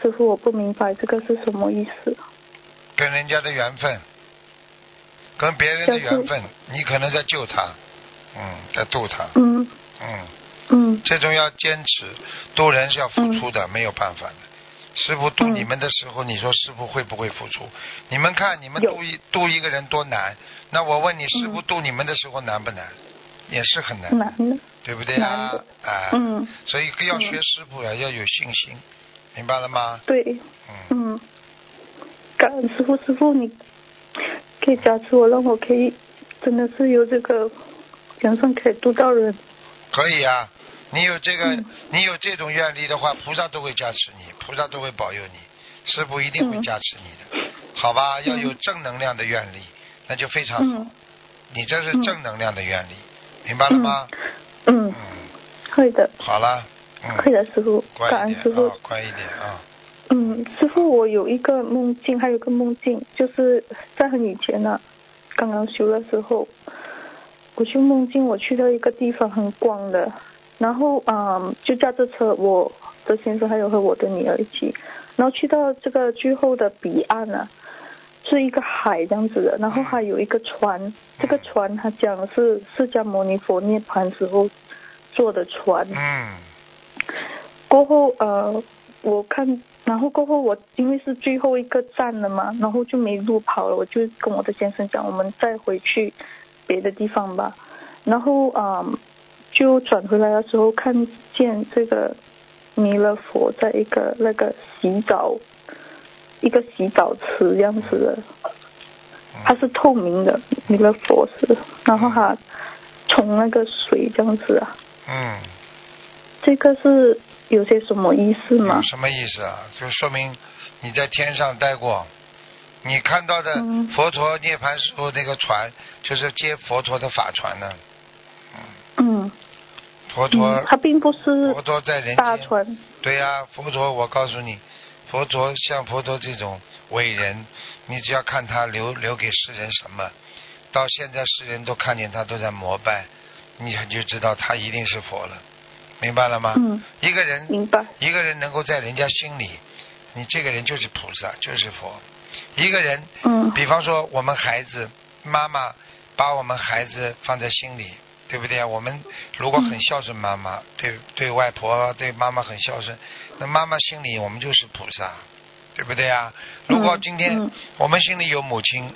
F: 师傅我不明白这个是什么意思。
B: 跟人家的缘分，跟别人的缘分，你可能在救他，嗯，在渡他，
F: 嗯
B: 嗯，
F: 嗯
B: 这种要坚持，渡人是要付出的，没有办法的。师傅渡你们的时候，你说师傅会不会付出？你们看，你们渡一渡一个人多难？那我问你，师傅
F: 嗯
B: 渡你们的时候难不难？也是很难，
F: 难的，
B: 对不对
F: 难
B: 啊？啊，
F: 嗯。
B: 所以要学师傅呀，要有信心，明白了吗？
F: 对，
B: 嗯，
F: 嗯，感恩师傅，师傅你可以加持我，让我可以真的是有这个缘分可以度到人。
B: 可以啊。你有这个，
F: 嗯。
B: 你有这种愿力的话，菩萨都会加持你，菩萨都会保佑你，师傅一定会
F: 嗯。
B: 加持你的，好吧？要有
F: 嗯
B: 正能量的愿力，那就非常好。
F: 嗯。
B: 你这是
F: 嗯。
B: 正能量的愿力，明白了吗？
F: 嗯，
B: 嗯，
F: 会的，
B: 好了，嗯，
F: 会的，师傅，感恩师傅。
B: 一点啊。，乖一点啊。
F: 嗯，师傅，我有一个梦境，还有个梦境，就是在很以前呢、刚刚修的时候，我去梦境，我去到一个地方很光的，然后嗯，就驾着车，我的先生还有和我的女儿一起，然后去到这个最后的彼岸啊，是一个海这样子的，然后还有一个船，这个船它讲是释迦牟尼佛涅槃时候坐的船，
B: 嗯。
F: 过后呃，我看然后过后我因为是最后一个站了嘛，然后就没路跑了，我就跟我的先生讲，我们再回去别的地方吧。然后啊、嗯就转回来的时候看见这个弥勒佛在一个那个洗澡，一个洗澡池这样子的，它是透明的弥勒佛是，然后它冲那个水这样子啊，
B: 嗯，
F: 这个是有些什么意思吗？
B: 什么意思啊？就说明你在天上待过，你看到的
F: 嗯。
B: 佛陀涅槃时候那个船，就是接佛陀的法船呢。
F: 嗯，
B: 佛陀
F: 嗯，它并不是
B: 佛陀在人间，
F: 大船，
B: 对呀、佛陀，我告诉你，佛陀像佛陀这种伟人，你只要看他留留给世人什么，到现在世人都看见他都在膜拜，你就知道他一定是佛了，明白了吗？
F: 嗯，
B: 一个人
F: 明白，
B: 一个人能够在人家心里，你这个人就是菩萨，就是佛。一个人，
F: 嗯
B: 比方说我们孩子，妈妈把我们孩子放在心里，对不对啊？我们如果很孝顺妈妈，对对外婆对妈妈很孝顺，那妈妈心里我们就是菩萨，对不对啊？如果今天
F: 嗯
B: 我们心里有母亲，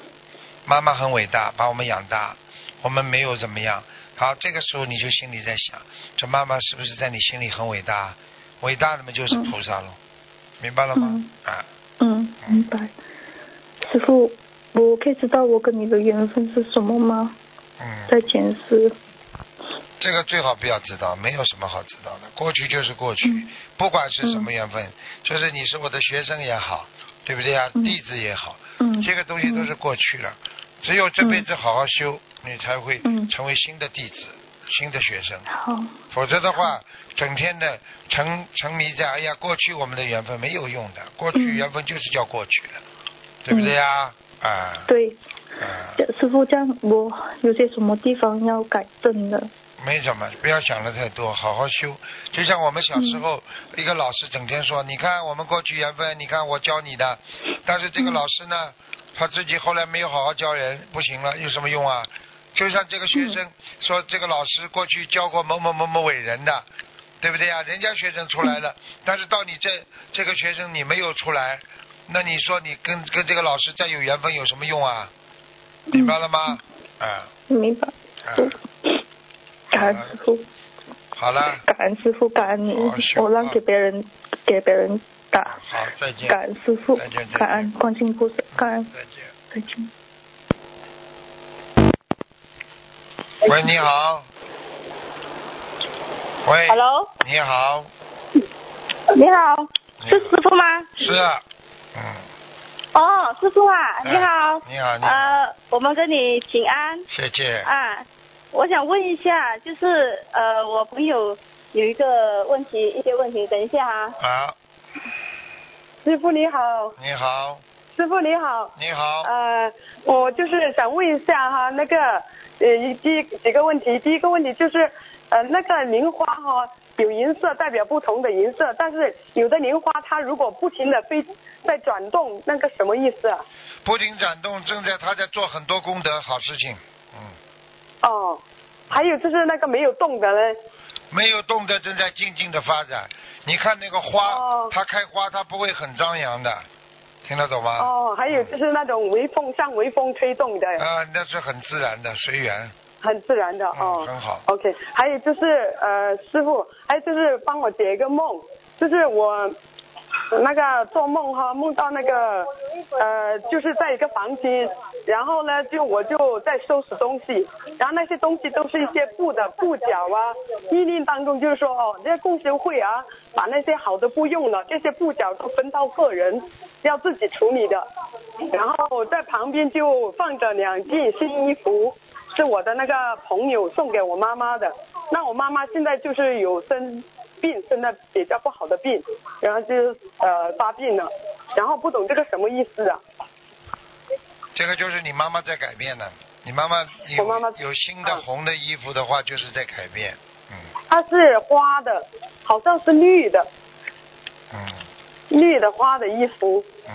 B: 妈妈很伟大，把我们养大，我们没有怎么样。好，这个时候你就心里在想，这妈妈是不是在你心里很伟大？伟大的嘛就是菩萨了，明白了吗？
F: 嗯
B: 啊，
F: 嗯，明白。师傅，我可以知道我跟你的缘分是什么吗？
B: 嗯，
F: 在前世。
B: 这个最好不要知道，没有什么好知道的。过去就是过去，
F: 嗯
B: 不管是什么缘分，就是你是我的学生也好，对不对啊？
F: 嗯
B: 弟子也好，
F: 嗯，
B: 这个东西都是过去了。只有这辈子好好修，你才会
F: 嗯
B: 成为新的弟子、新的学生。
F: 好，
B: 否则的话，整天的沉沉迷在哎呀，过去我们的缘分没有用的，过去
F: 嗯
B: 缘分就是叫过去的，对不对呀？啊，
F: 对，
B: 啊，
F: 师傅，这样我有些什么地方要改正的？
B: 没什么，不要想的太多，好好修。就像我们小时候，一个老师整天说：“你看我们过去缘分，你看我教你的。”但是这个老师呢，他自己后来没有好好教人，不行了，有什么用啊？就像这个学生说，这个老师过去教过某某某某伟人的，对不对呀？人家学生出来了，但是到你这这个学生你没有出来，那你说你跟跟这个老师再有缘分有什么用啊？明白了吗？啊
F: 明白，
B: 啊，
F: 感恩师傅，
B: 好了，
F: 感恩师傅，感恩你，我让给别人给别人打，
B: 好，再见，
F: 感恩师傅
B: 再见，
F: 感恩观世音菩萨，感恩。
B: 再见。
F: 再见。
B: 喂，你好。喂。
G: Hello，
B: 你好，
G: 你好，是师傅吗？
B: 是啊，嗯，
G: 哦，师傅啊，
B: 哎
G: 你好。
B: 你好，你好，
G: 呃，我们跟你请安
B: 谢谢。
G: 啊。我想问一下，就是呃，我朋友有一个问题，一些问题，等一下啊。
B: 好，
H: 师傅你好，
B: 你好，
H: 师傅你好，
B: 你好，
H: 呃，我就是想问一下哈，那个呃，第几个问题，第一个问题就是呃，那个莲花哈有颜色代表不同的颜色，但是有的莲花它如果不停的飞在转动，那个什么意思啊？
B: 不停转动，正在他在做很多功德好事情，嗯，
H: 哦，还有就是那个没有动的呢？
B: 没有动的正在静静的发展。你看那个花，
H: 哦
B: 它开花，它不会很张扬的，听得懂吗？
H: 哦，还有就是那种微风像微风吹动的，
B: 啊，那是很自然的，随缘。
H: 很自然的哦。
B: 嗯很好
H: OK，还有就是呃，师傅，还有就是帮我解一个梦，就是我那个做梦哈，梦到那个呃，就是在一个房间，然后呢，就我就在收拾东西，然后那些东西都是一些布的布角啊，意念当中就是说哦，这个共修会啊，把那些好的布用了，这些布角都分到个人，要自己处理的，然后在旁边就放着两件新衣服。是我的那个朋友送给我妈妈的。那我妈妈现在就是有生病，生的比较不好的病，然后就是呃发病了，然后不懂这个什么意思啊？
B: 这个就是你妈妈在改变呢。你妈妈有
H: 我妈妈
B: 有新的
H: 嗯
B: 红的衣服的话，就是在改变。嗯
H: 它是花的，好像是绿的，
B: 嗯
H: 绿的花的衣服，
B: 嗯，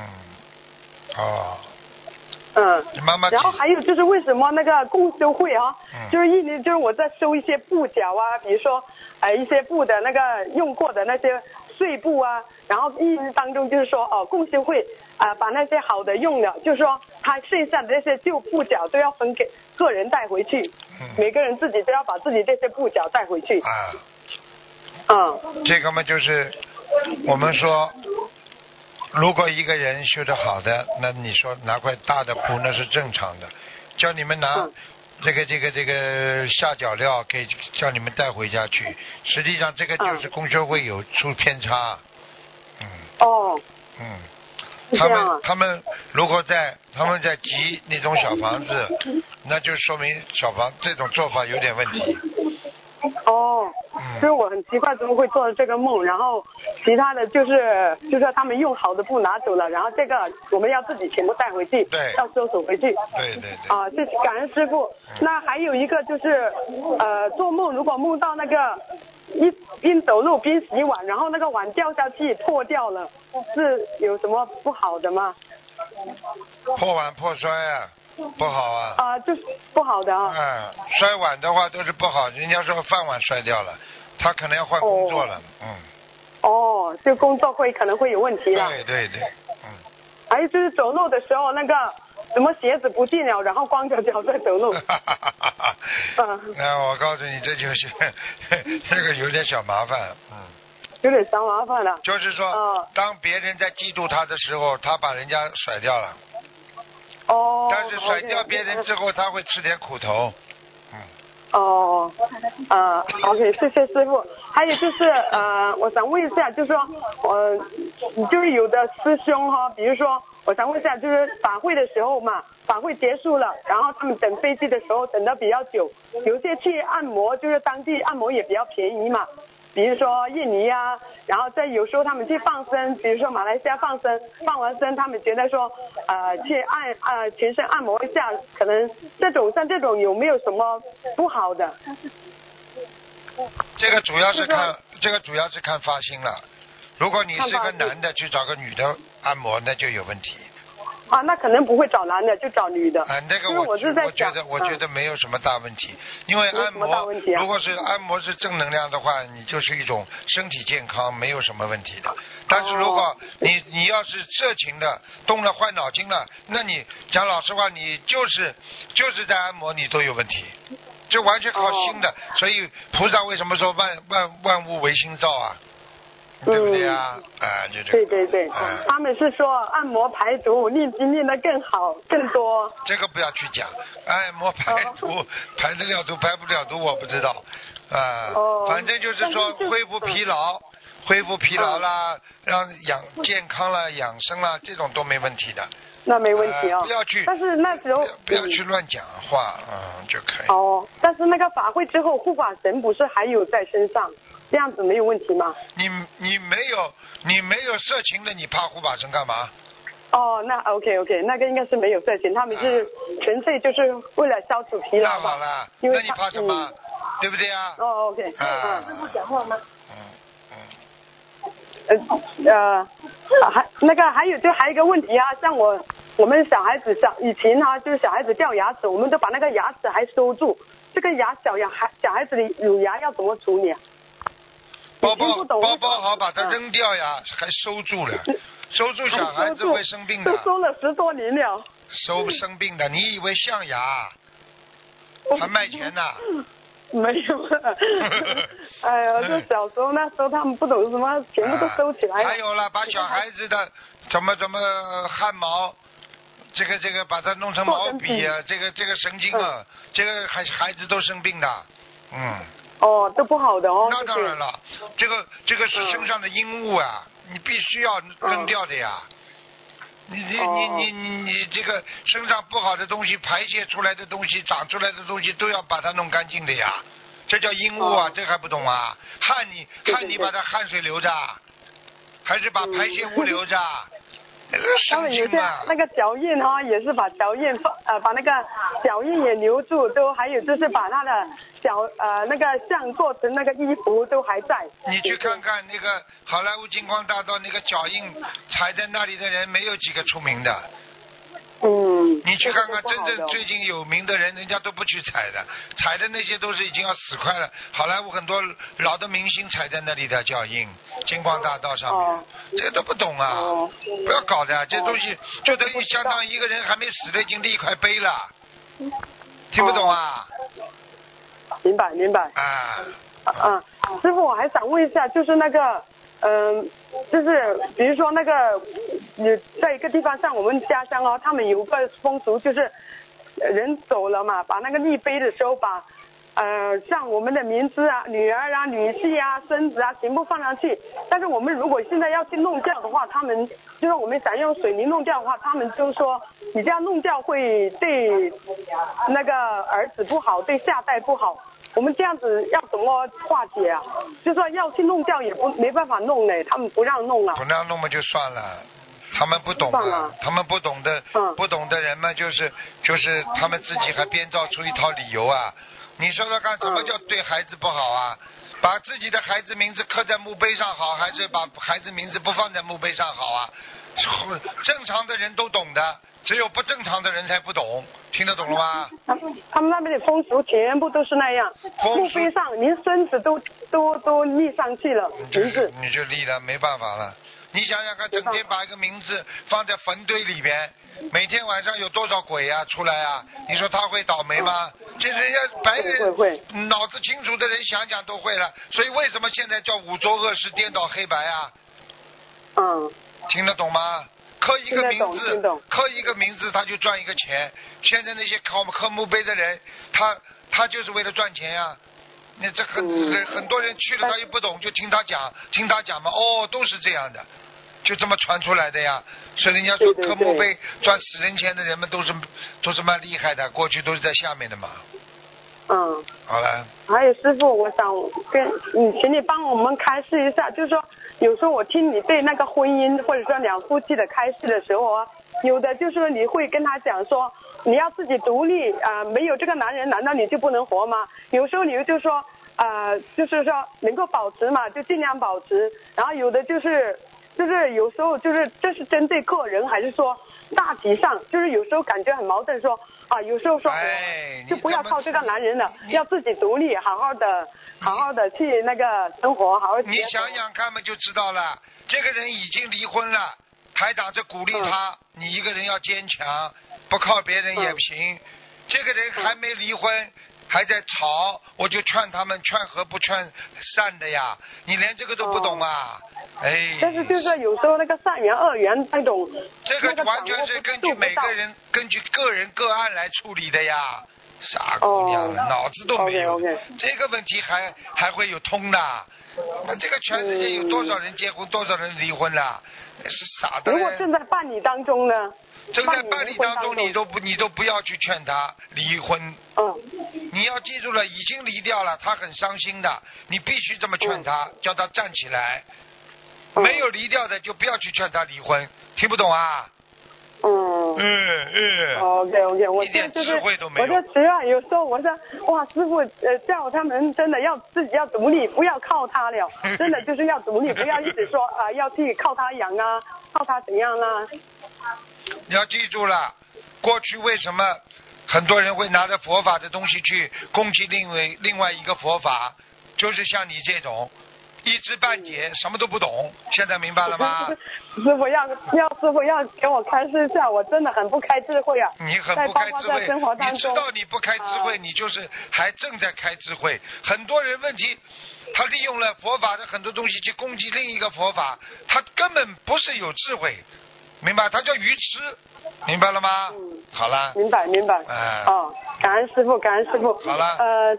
B: 哦，
H: 嗯。
B: 你妈妈
H: 然后还有就是为什么那个共修会啊，
B: 嗯
H: 就是一年就是我在收一些布角啊，比如说呃一些布的那个用过的那些碎布啊，然后一年当中就是说哦，共修会啊、把那些好的用了，就是说他剩下的那些旧布角都要分给个人带回去，
B: 嗯
H: 每个人自己都要把自己这些布角带回去。
B: 啊，
H: 嗯
B: 这个嘛就是我们说，如果一个人修得好的，那你说拿块大的布那是正常的，叫你们拿
H: 嗯。
B: 这个这个这个下脚料给叫你们带回家去，实际上这个就是
H: 嗯。
B: 公修会有出偏差，嗯。
H: 哦，
B: 嗯。他们他们如果在他们在集那种小房子，那就说明小房这种做法有点问题。
H: 哦，所以
B: 嗯，
H: 我很奇怪怎么会做这个梦，然后其他的就是就是他们用好的布拿走了，然后这个我们要自己全部带回去，
B: 对
H: 要收走回去。
B: 对对对。
H: 啊，谢谢感恩师傅。那还有一个就是，呃，做梦如果梦到那个一边走路边洗碗，然后那个碗掉下去破掉了，是有什么不好的吗？
B: 破碗破摔啊，不好啊。
H: 啊、就是不好的啊。
B: 嗯，摔碗的话都是不好，人家说饭碗摔掉了，他可能要换工作了。嗯，
H: 哦，就工作会可能会有问题了。
B: 对对对，嗯，
H: 还有就是走路的时候那个什么鞋子不见了，然后光着脚在走路。
B: 哈哈哈。
H: 嗯，
B: 那我告诉你，这就是 这个有点小麻烦。嗯，
H: 有点小麻烦了。
B: 就是说，
H: 哦
B: 当别人在嫉妒他的时候，他把人家甩掉了，
H: 哦。
B: 但是甩掉别人之后，他会吃点苦头。嗯，
H: 哦，呃，OK，谢谢师傅。还有就是呃，我想问一下，就是说，呃，就是有的师兄哈，比如说，我想问一下，就是法会的时候嘛，法会结束了，然后他们等飞机的时候等的比较久，有些去按摩，就是当地按摩也比较便宜嘛。比如说印尼啊，然后在有时候他们去放生，比如说马来西亚放生，放完生他们觉得说，呃，去按呃全身按摩一下，可能这种像这种有没有什么不好的？
B: 这个主要是看，这个主要是看发心了。如果你是个男的去找个女的按摩，那就有问题。
H: 啊，那可能不会找男的，就找女的。
B: 啊，那个我
H: 我
B: 觉得我觉得
H: 嗯
B: 没有什么大问题，因为按摩
H: 啊
B: 如果是按摩是正能量的话，你就是一种身体健康，没有什么问题的。但是如果
H: 哦
B: 你你要是色情的，动了坏脑筋了，那你讲老实话，你就是就是在按摩，你都有问题。就完全靠心的，所以菩萨为什么说万万万物唯心造啊？对不对啊？啊，就这个。
H: 对对对，
B: 哎
H: 他们是说按摩排毒，练经练得更好更多。
B: 这个不要去讲，按摩排毒，排得了毒排不了毒我不知道，啊、
H: 哦
B: 反正就是说恢复疲劳，恢复疲劳啦，让养健康啦、养生啦，这种都没问题的。
H: 那没问题哦。
B: 呃不要去
H: 但是那时候
B: 不要去乱讲话，嗯，就可以。
H: 哦，但是那个法会之后，护法神不是还有在身上，这样子没有问题吗？
B: 你你没有你没有色情的，你怕护法神干嘛？
H: 哦，那 OK OK，那个应该是没有色情，他们是纯粹就是为了消除疲
B: 那
H: 劳吧。
B: 好了，
H: 因为
B: 那你怕什么？对不对啊？
H: 嗯、哦，OK，
B: 啊
H: 嗯，讲话吗？
B: 嗯嗯。
H: 呃呃，还那个还有就还有一个问题啊，像我我们小孩子小以前哈、就是小孩子掉牙齿，我们都把那个牙齿还收住，这个牙小牙孩小孩子的乳牙要怎么处理啊？
B: 包包包包好，把它扔掉呀，还收住了，收住小孩子会生病的。
H: 都，收了十多年了。
B: 收生病的，你以为象牙还卖钱呢？
H: 没有了，哎呀，就小时候那时候他们不懂什么，全部都收起来了。
B: 还有了，把小孩子的怎么怎么汗毛，这个这个把它弄成毛笔啊，这个这个神经啊，这个孩孩子都生病的，嗯，
H: 哦，都不好的哦。
B: 那当然了，这个这个是
H: 嗯
B: 身上的阴物啊，你必须要扔掉的呀。你你
H: 哦
B: 你你你你这个身上不好的东西排泄出来的东西长出来的东西都要把它弄干净的呀，这叫阴物啊，
H: 哦
B: 这还不懂啊？汗你汗你把它汗水留着，还是把排泄物 留着？那个神
H: 他们有些！那个脚印哈、也是把脚印放呃把那个脚印也留住，都还有就是把他的脚呃那个像做成那个衣服都还在。
B: 你去看看那个好莱坞金光大道那个脚印踩在那里的人，没有几个出名的。
H: 嗯，
B: 你去看看真正最近有名的人，人家都不去踩的，踩的那些都是已经要死快了。好莱坞很多老的明星踩在那里的脚印，金光大道上面，
H: 哦。
B: 这都不懂啊，
H: 哦。
B: 不要搞的，这东西就等于相当于一个人还没死的已经立一块碑了，听不懂啊？
H: 明白明白。
B: 啊，
H: 啊，师傅，我还想问一下，就是那个，嗯、就是比如说那个，你在一个地方，像我们家乡哦，他们有个风俗，就是人走了嘛，把那个立碑的时候把。呃，像我们的名字啊、女儿啊、女婿啊、孙子啊，全部放上去。但是我们如果现在要去弄掉的话，他们就是我们想用水泥弄掉的话，他们就说你这样弄掉会对那个儿子不好，对下代不好。我们这样子要怎么化解啊？就算要去弄掉也不没办法弄嘞，他们不让弄了
B: 不。那样弄嘛就算了。他们不懂啊，他们不懂的，
H: 嗯
B: 不懂的人嘛，就是就是他们自己还编造出一套理由啊。你说说看，什么
H: 嗯
B: 叫对孩子不好啊？把自己的孩子名字刻在墓碑上好，还是把孩子名字不放在墓碑上好啊？正常的人都懂的，只有不正常的人才不懂。听得懂了吗？
H: 他们他们那边的风俗全部都是那样，墓碑上连孙子都都都立上去了
B: 你就
H: 名字。
B: 你就立了，没办法了。你想想看，整天把一个名字放在坟堆里边，每天晚上有多少鬼啊出来啊？你说他会倒霉吗？这人家白人脑子清楚的人想想都会了。所以为什么现在叫五浊恶世颠倒黑白啊？
H: 嗯，
B: 听得懂吗？刻一个名字，刻一个名字他就赚一个钱。现在那些刻刻墓碑的人，他他就是为了赚钱呀、那这很、
H: 嗯
B: 很很多人去了，他又不懂，就听他讲，听他讲嘛，哦，都是这样的，就这么传出来的呀。所以人家说刻墓碑赚死人钱的人们都是都是蛮厉害的，过去都是在下面的嘛。
H: 嗯，
B: 好了，
H: 还有师傅，我想跟你，请你帮我们开示一下，就是说，有时候我听你对那个婚姻或者说两夫妻的开示的时候啊，有的就是说你会跟他讲说，你要自己独立啊、没有这个男人，难道你就不能活吗？有时候你就说，呃，就是说能够保持嘛，就尽量保持，然后有的就是。就是有时候就是这是针对个人，还是说大体上？就是有时候感觉很矛盾说，啊，有时候说
B: 哎
H: 就不要靠这个男人了，要自己独立，好好的，好好的去那个生活，好好。
B: 你想想看嘛，就知道了。这个人已经离婚了，台长在鼓励他，你一个人要坚强，不靠别人也不行。这个人还没离婚，还在吵，我就劝他们劝和不劝善的呀。你连这个都不懂啊？哎。
H: 但是就是有时候那个善缘恶缘那种，
B: 这
H: 个
B: 个完全是根据每个人根据个人个案来处理的呀。傻姑娘了，
H: 哦
B: 脑子都没有这个问题还还会有通的。那这个全世界有多少人结婚，多少人离婚了？是傻的。
H: 如果正在办理当中呢？
B: 正在办理当中，你都不你都不要去劝他离婚。
H: 嗯
B: 你要记住了，已经离掉了，他很伤心的，你必须这么劝他，叫他站起来。
H: 嗯
B: 没有离掉的就不要去劝他离婚，听不懂啊？
H: 嗯。
B: 嗯嗯。
H: OK OK，我
B: 一点
H: 就就是
B: 智慧都没有
H: 我就只要有时候我说哇，师傅呃叫他们真的要自己要独立，不要靠他了，真的就是要独立，不要一直说啊、要去靠他养啊，靠他怎样啦、
B: 你要记住了，过去为什么很多人会拿着佛法的东西去攻击另外另外一个佛法，就是像你这种一知半解，什么都不懂。现在明白了吗？
H: 师傅要要师傅要给我开示一下，我真的很不开智慧啊。
B: 你很不开智慧，你知道你不开智慧，
H: 啊
B: 你就是还正在开智慧。很多人问题，他利用了佛法的很多东西去攻击另一个佛法，他根本不是有智慧，明白？他叫愚痴，明白了吗？
H: 嗯
B: 好了，
H: 明白明白。
B: 哎
H: 哦，感恩师傅，感恩师傅。
B: 好了
H: 呃，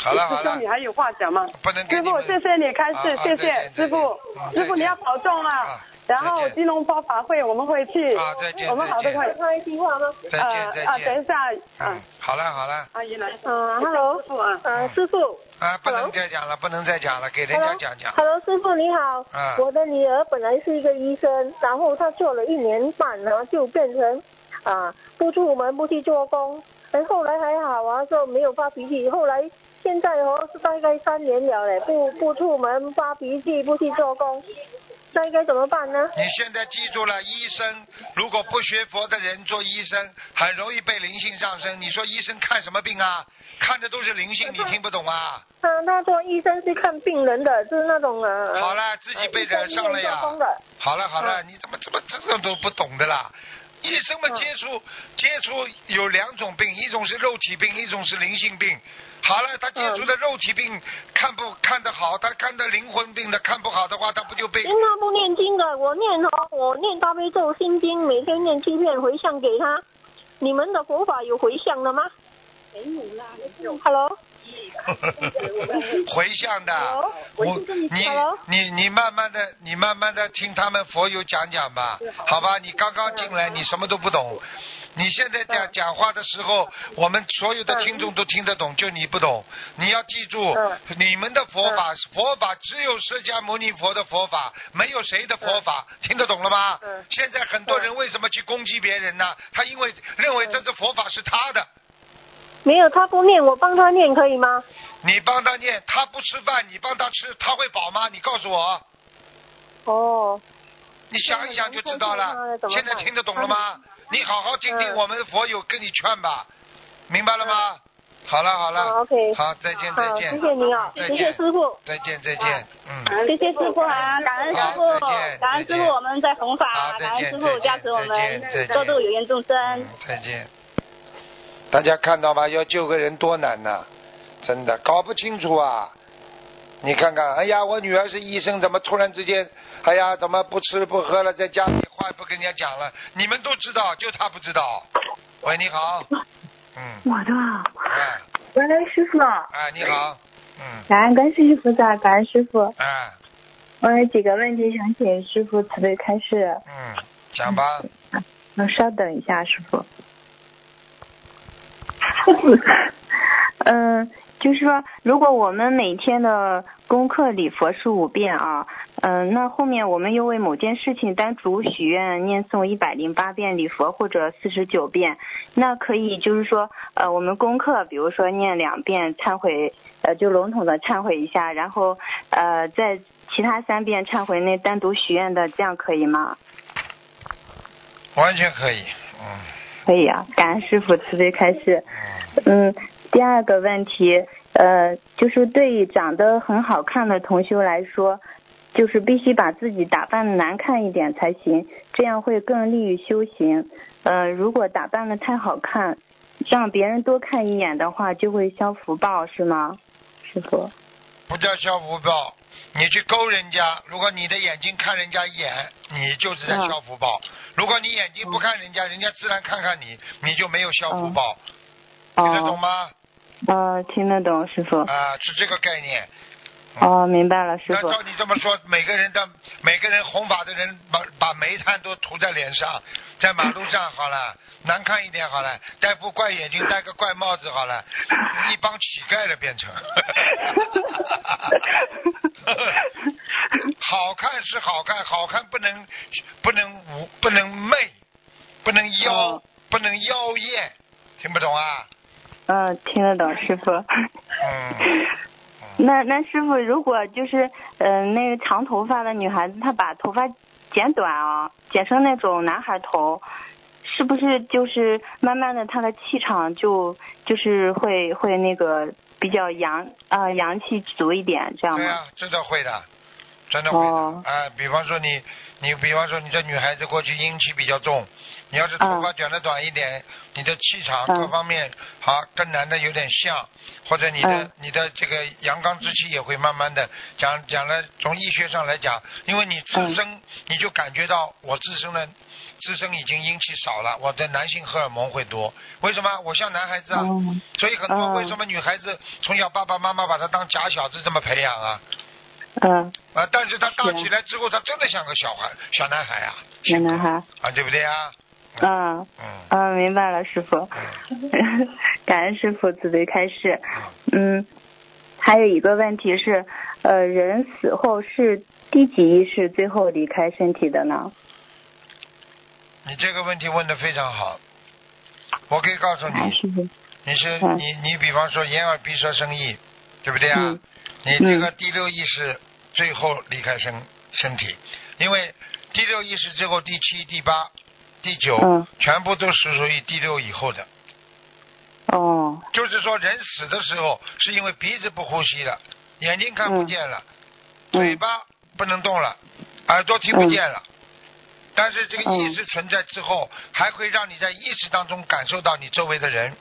B: 好了好了
H: 师傅，你还有话讲吗？
B: 不能给
H: 师傅，谢谢你开示，谢谢师傅师傅你要保重
B: 啊
H: 啊。然后金龙佛法会我们会去，
B: 啊再见
H: 我们好
B: 再见。
H: 多会。
D: 说一句话吗？
B: 再见再
H: 见。啊，等一。下，
B: 嗯
H: 啊，，
B: 好了好了，
H: 阿姨来。
D: 嗯，Hello，
H: 师傅啊，
D: 呃，师傅。
B: 啊，不能再讲了，不能再讲了，给人家讲讲。
D: ，Hello，师傅你好，
B: 啊
D: 我的女儿本来是一个医生，然后她做了一年半然后，就变成啊不出门不去做工，哎后来还好啊，就没有发脾气，后来现在哦是大概三年了嘞，不不出门发脾气不去做工，
I: 那应该怎么办呢？
B: 你现在记住了，医生如果不学佛的人做医生，很容易被灵性上升。你说医生看什么病啊？看的都是灵性，你听不懂啊？
I: 他他说医生是看病人的，就是那种呃。
B: 好了，自己被惹上了呀。好了好了，你怎么怎么这个都不懂的啦？医生们接触接触有两种病，一种是肉体病，一种是灵性病。好了，他接触的肉体病看不看得好，他看的灵魂病的看不好的话，他不就被？
I: 因为他不念经的，我念哦，我念大悲咒心经，每天念七遍回向给他。你们的佛法有回向的吗？没有啦。Hello。
B: 回向的，我你你你慢慢的，你慢慢的听他们佛友讲讲吧，好吧？你刚刚进来，你什么都不懂。你现在讲讲话的时候，我们所有的听众都听得懂，就你不懂。你要记住，你们的佛法，佛法只有释迦牟尼佛的佛法，没有谁的佛法，听得懂了吗？现在很多人为什么去攻击别人呢？他因为认为这个佛法是他的。
I: 没有，他不念，我帮他念可以吗？
B: 你帮他念，他不吃饭，你帮他吃，他会饱吗？你告诉我。
I: 哦。
B: 你想一想就知道了。现在听得懂了吗？你好好听听我们的佛友跟你劝吧，明白了吗？好了好了。
I: OK。
B: 好，再见再见。
I: 谢谢您啊，谢谢师傅。
B: 再见再见，嗯。
G: 谢谢师傅啊，感恩师傅，感恩师傅，我们在弘法，感恩师傅加持我们多度有缘众生。
B: 再见。大家看到吧？要救个人多难呐！真的搞不清楚啊！你看看，哎呀，我女儿是医生，怎么突然之间，哎呀，怎么不吃不喝了，在家里话也不跟人家讲了？你们都知道，就她不知道。喂，你好。嗯。
J: 我的。
B: 哎。
J: 喂，师傅。
B: 哎，你好。嗯。
J: 感恩观世音菩萨，感恩师傅。
B: 哎。
J: 我有几个问题想请师傅慈悲开示。
B: 嗯，讲吧。
J: 嗯，稍等一下，师傅。嗯，就是说，如果我们每天的功课礼佛是五遍啊，嗯，那后面我们又为某件事情单独许愿念诵一百零八遍礼佛或者四十九遍，那可以就是说，呃，我们功课比如说念两遍忏悔，呃，就笼统的忏悔一下，然后呃，在其他三遍忏悔内单独许愿的，这样可以吗？
B: 完全可以，嗯。
J: 可以啊，感恩师傅慈悲开示。嗯，第二个问题，呃，就是对长得很好看的同修来说，就是必须把自己打扮的难看一点才行，这样会更利于修行。呃，如果打扮的太好看，让别人多看一眼的话，就会消福报，是吗，师傅？
B: 不叫消福报，你去勾人家，如果你的眼睛看人家一眼，你就是在消福报。如果你眼睛不看人家，人家自然看看你，你就没有消福报，听得懂吗？
J: 啊，听得懂，师傅。
B: 啊，是这个概念。
J: 哦，明白了，师傅。
B: 那照你这么说，每个人的每个人弘法的人，把把煤炭都涂在脸上，在马路上好了，难看一点好了，戴副怪眼镜，戴个怪帽子好了，一帮乞丐了变成。好看是好看，好看不能不能无不能媚，不能妖不能妖艳，听不懂啊？
J: 嗯，听得懂，师傅。
B: 嗯。
J: 那那师傅，如果就是嗯那个长头发的女孩子，她把头发剪短啊，剪成那种男孩头，是不是就是慢慢的她的气场就就是会会那个比较阳啊阳气足一点这样吗？
B: 对啊，真的会的。真的会的，哎，比方说你，你比方说你这女孩子过去阴气比较重，你要是头发卷的短一点，你的气场各方面好跟男的有点像，或者你的你的这个阳刚之气也会慢慢的讲讲了，从医学上来讲，因为你自身你就感觉到我自身的自身已经阴气少了，我的男性荷尔蒙会多，为什么？我像男孩子啊，所以很多为什么女孩子从小爸爸妈妈把她当假小子这么培养啊？
J: 嗯。
B: 啊，但是他大起来之后，他真的像个小孩，小男孩啊，
J: 小男孩。
B: 啊，对不对啊？
J: 嗯。嗯。嗯，明白了，师傅。感恩师傅慈悲开示。嗯，还有一个问题是，呃，人死后是第几意识最后离开身体的呢？
B: 你这个问题问的非常好，我可以告诉你，你是你你比方说眼耳鼻舌身意，对不对啊？你这个第六意识最后离开身，身体，因为第六意识之后，第七、第八、第九，
J: 嗯。
B: 全部都是属于第六以后的。
J: 哦，
B: 就是说，人死的时候是因为鼻子不呼吸了，眼睛看不见了，嘴巴不能动了，耳朵听不见了。但是这个意识存在之后，还会让你在意识当中感受到你周围的人，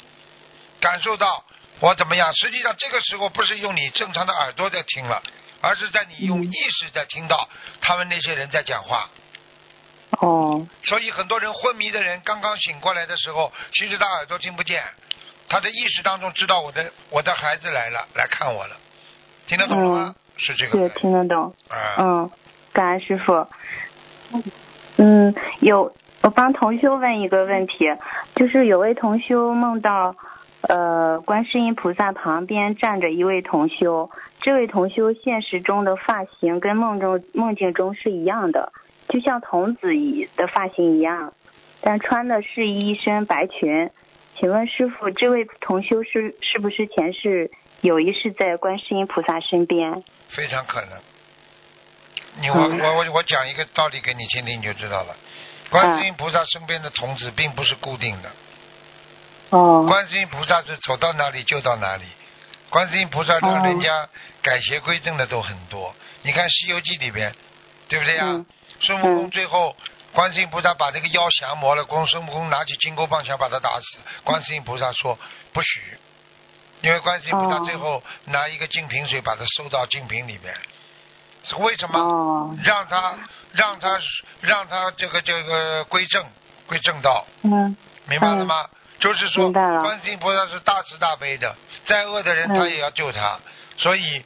B: 感受到我怎么样。实际上这个时候不是用你正常的耳朵在听了，而是在你用意识在听到他们那些人在讲话。
J: 哦，
B: 所以很多人昏迷的人刚刚醒过来的时候，其实他耳朵听不见，他的意识当中知道我的我的孩子来了，来看我了，听得懂了吗？是这个
J: 对，听得懂。
B: 啊、
J: 嗯，感恩师傅。嗯，有我帮同修问一个问题，就是有位同修梦到，呃，观世音菩萨旁边站着一位同修，这位同修现实中的发型跟梦中梦境中是一样的，就像童子一的发型一样，但穿的是一身白裙。请问师傅，这位同修是是不是前世有一世在观世音菩萨身边？
B: 非常可能。你我我我我讲一个道理给你听听，你就知道了。观世音菩萨身边的童子并不是固定的，
J: 哦，
B: 观世音菩萨是走到哪里就到哪里。观世音菩萨让人家改邪归正的都很多。你看《西游记》里边，对不对呀、
J: 嗯
B: 孙悟空最后，观世音菩萨把那个妖降魔了，公孙悟空拿起金箍棒想把他打死，观世音菩萨说不许，因为观世音菩萨
J: 哦
B: 最后拿一个净瓶水把他收到净瓶里面。是为什么？
J: 哦，
B: 让他让他让他这个这个归正归正道，
J: 嗯，
B: 明白了吗？就是说，观世音菩萨是大慈大悲的，再恶的人
J: 嗯
B: 他也要救他，所以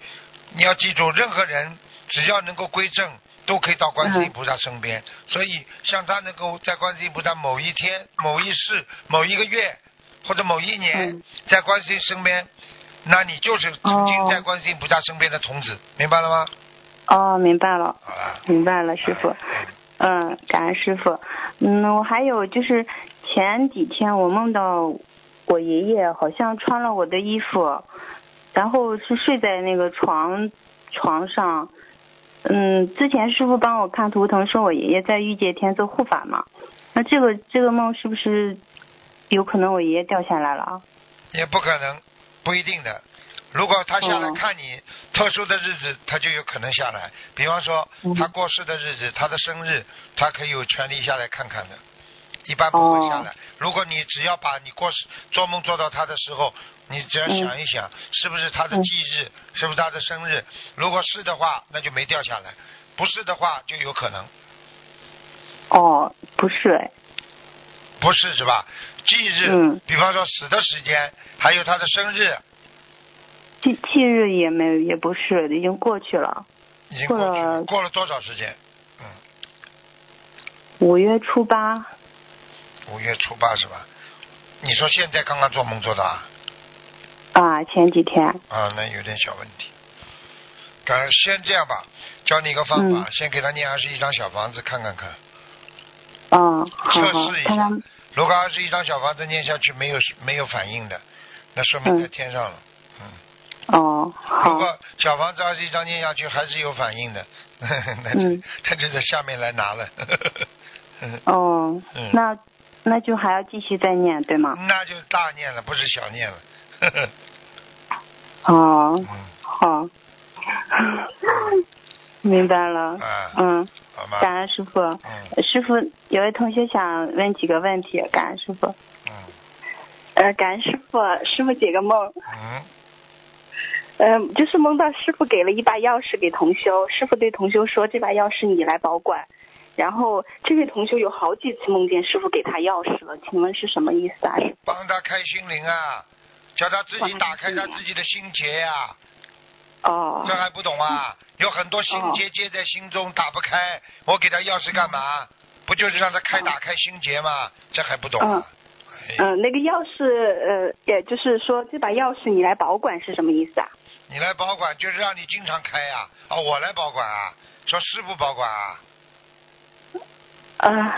B: 你要记住，任何人只要能够归正，都可以到观世音菩萨身边。所以，像他能够在观世音菩萨某一天、某一世、某一个月或者某一年，
J: 嗯
B: 在观世音身边，那你就是曾经在观世音菩萨身边的童子，明白了吗？
J: 哦，明白了。明白了，师傅。嗯，感恩师傅。嗯，我还有就是前几天我梦到我爷爷好像穿了我的衣服，然后是睡在那个床床上。嗯，之前师傅帮我看图腾，说我爷爷在御界天做护法嘛。那这个这个梦是不是有可能我爷爷掉下来了？
B: 也不可能，不一定的。如果他下来
J: 哦
B: 看你，特殊的日子他就有可能下来。比方说
J: 嗯
B: 他过世的日子，他的生日，他可以有权利下来看看的。一般不会下来。如果你只要把你过世做梦做到他的时候，你只要想一想，是不是他的忌日，是不是他的生日？如果是的话，那就没掉下来；不是的话，就有可能。
J: 哦，不是哎。
B: 不是是吧？忌日，
J: 嗯
B: 比方说死的时间，还有他的生日，
J: 忌忌日也没有，也不是，已经过去了。
B: 已经过去了。
J: 过了
B: 过了多少时间？
J: 五月初八。
B: 五月初八是吧？你说现在刚刚做梦做的啊？
J: 啊，前几天。
B: 啊，那有点小问题。赶先这样吧，教你一个方
J: 嗯
B: 法，先给他念二十一张小房子看看看，
J: 嗯，好
B: 测试一，下。如果二十一张小房子念下去没有没有反应的，那说明在
J: 嗯
B: 天上了。
J: 嗯哦，
B: 如，果小房子二十一张念下去还是有反应的，那就、
J: 嗯
B: 他就在下面来拿了。
J: 哦
B: 嗯，
J: 那那就还要继续再念，对吗？
B: 那就大念了，不是小念了。
J: 哦，
B: 嗯
J: 好，明白了。
B: 啊，
J: 嗯，
B: 好吗？
J: 感恩师傅。
B: 嗯
J: 师傅，有位同学想问几个问题，感恩师傅。
B: 嗯
K: 呃，感恩师傅，师傅解个梦。
B: 嗯，
K: 嗯、就是梦到师傅给了一把钥匙给同修，师傅对同修说：“这把钥匙你来保管。”然后这位同学有好几次梦见师傅给他钥匙了，请问是什么意思啊？
B: 帮他开心灵啊，叫他自己打开他自己的心结呀、
K: 哦
B: 这还不懂啊？有很多心结结在心中打不开，我给他钥匙干嘛？不就是让他开打开心结吗？这还不懂啊？
K: 嗯、那个钥匙，呃，也就是说这把钥匙你来保管是什么意思啊？
B: 你来保管就是让你经常开呀、啊，我来保管啊，说师傅保管啊，
K: 嗯、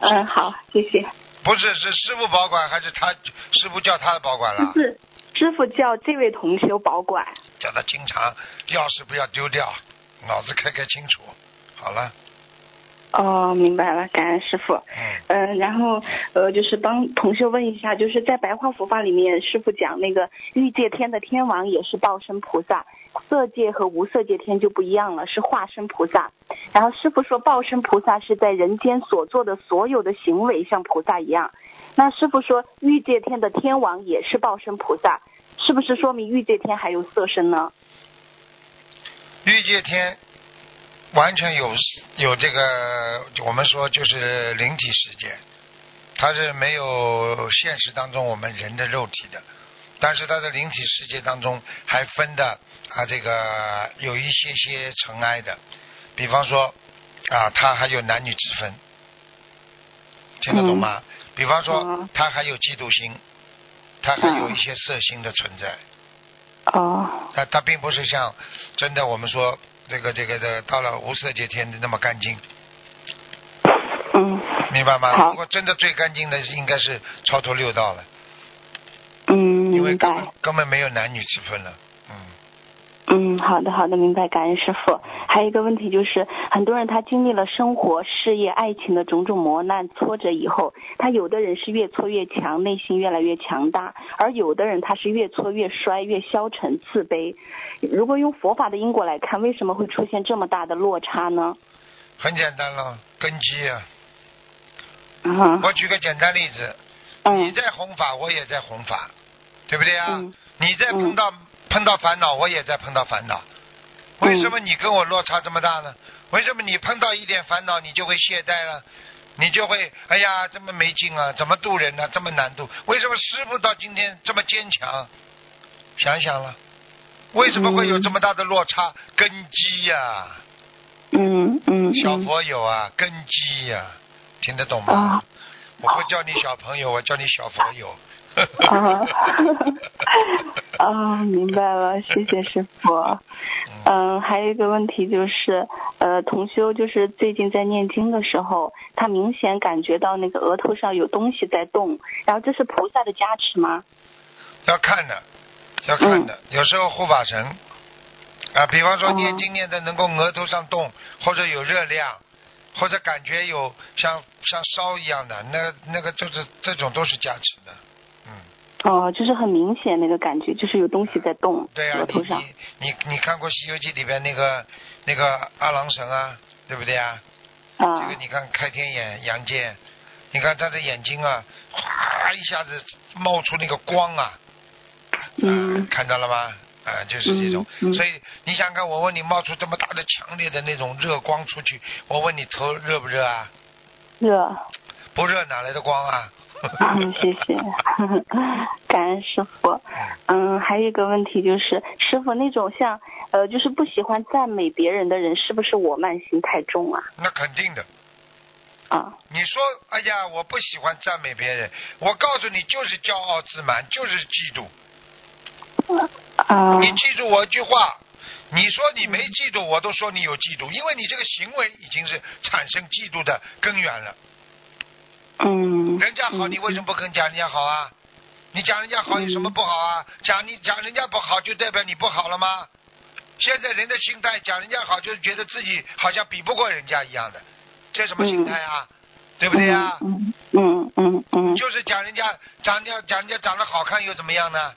K: 嗯、好，谢谢。
B: 不是是师傅保管还是他师傅叫他保管了？
K: 是师傅叫这位同修保管。
B: 叫他经常钥匙不要丢掉，脑子开开清楚。好了，
K: 哦，明白了，感恩师傅。
B: 嗯，
K: 嗯，然后呃，就是帮同学问一下，就是在白话佛法里面，师傅讲那个欲界天的天王也是报身菩萨，色界和无色界天就不一样了，是化身菩萨。然后师傅说，报身菩萨是在人间所做的所有的行为像菩萨一样。那师傅说，欲界天的天王也是报身菩萨，是不是说明欲界天还有色身呢？
B: 欲界天完全有有这个，我们说就是灵体世界，它是没有现实当中我们人的肉体的，但是它的灵体世界当中还分的啊，这个有一些些尘埃的，比方说啊，它还有男女之分，听得懂吗？比方说，它还有嫉妒心，它还有一些色心的存在。
K: 哦。
B: 它它并不是像真的我们说这个这个的到了无色界天的那么干净。
K: 嗯。
B: 明白吗？
K: 好
B: 如果真的最干净的应该是超脱六道了，
K: 嗯，
B: 因为根本。根本没有男女之分了。
K: 嗯，好的好的，明白，感恩师傅。还有一个问题就是，很多人他经历了生活、事业、爱情的种种磨难、挫折以后，他有的人是越挫越强，内心越来越强大，而有的人他是越挫越衰、越消沉、自卑。如果用佛法的因果来看，为什么会出现这么大的落差呢？
B: 很简单了，根基啊。
K: 嗯
B: 我举个简单例子，你在弘法，我也在弘法，对不对啊？你在碰到、碰到烦恼，我也在碰到烦恼。为什么你跟我落差这么大呢？为什么你碰到一点烦恼，你就会懈怠了？你就会哎呀，这么没劲啊，怎么渡人呢、这么难渡？为什么师傅到今天这么坚强？想想了，为什么会有这么大的落差？根基呀、
K: 嗯嗯。
B: 小佛有啊，根基呀、听得懂吗？我不叫你小朋友，我叫你小佛友。
K: 啊，啊，明白了，谢谢师傅。嗯，还有一个问题就是，呃，同修就是最近在念经的时候，他明显感觉到那个额头上有东西在动，然后这是菩萨的加持吗？
B: 要看的，要看的。有时候护法神啊，比方说念经念的能够额头上动，或者有热量，或者感觉有像像烧一样的，那那个就是这种都是加持的。
K: 哦，就是很明显那个感觉，就是有东西在动，
B: 对呀、
K: 额头上。
B: 你你看过《西游记》里边那个那个二郎神啊，对不对啊？
K: 啊。
B: 这个你看开天眼杨戬，你看他的眼睛啊，哗一下子冒出那个光啊，
K: 嗯。
B: 看到了吗？啊、就是这种。
K: 嗯嗯
B: 所以你想想看，我问你冒出这么大的强烈的那种热光出去，我问你头热不热啊？
K: 热。
B: 不热哪来的光啊？
K: 嗯，谢谢，感恩师傅。嗯，还有一个问题就是，师傅那种像呃，就是不喜欢赞美别人的人，是不是我慢心太重啊？
B: 那肯定的。
K: 啊。
B: 你说，哎呀，我不喜欢赞美别人，我告诉你，就是骄傲自满，就是嫉妒。
K: 啊。
B: 你记住我一句话，你说你没嫉妒，我都说你有嫉妒，因为你这个行为已经是产生嫉妒的根源了。
K: 嗯。
B: 人家好，你为什么不肯讲人家好啊？你讲人家好有什么不好啊？讲你讲人家不好，就代表你不好了吗？现在人的心态，讲人家好，就是觉得自己好像比不过人家一样的，这什么心态啊？对不对呀？
K: 嗯嗯嗯嗯。
B: 就是讲人家讲人家讲人家长得好看又怎么样呢？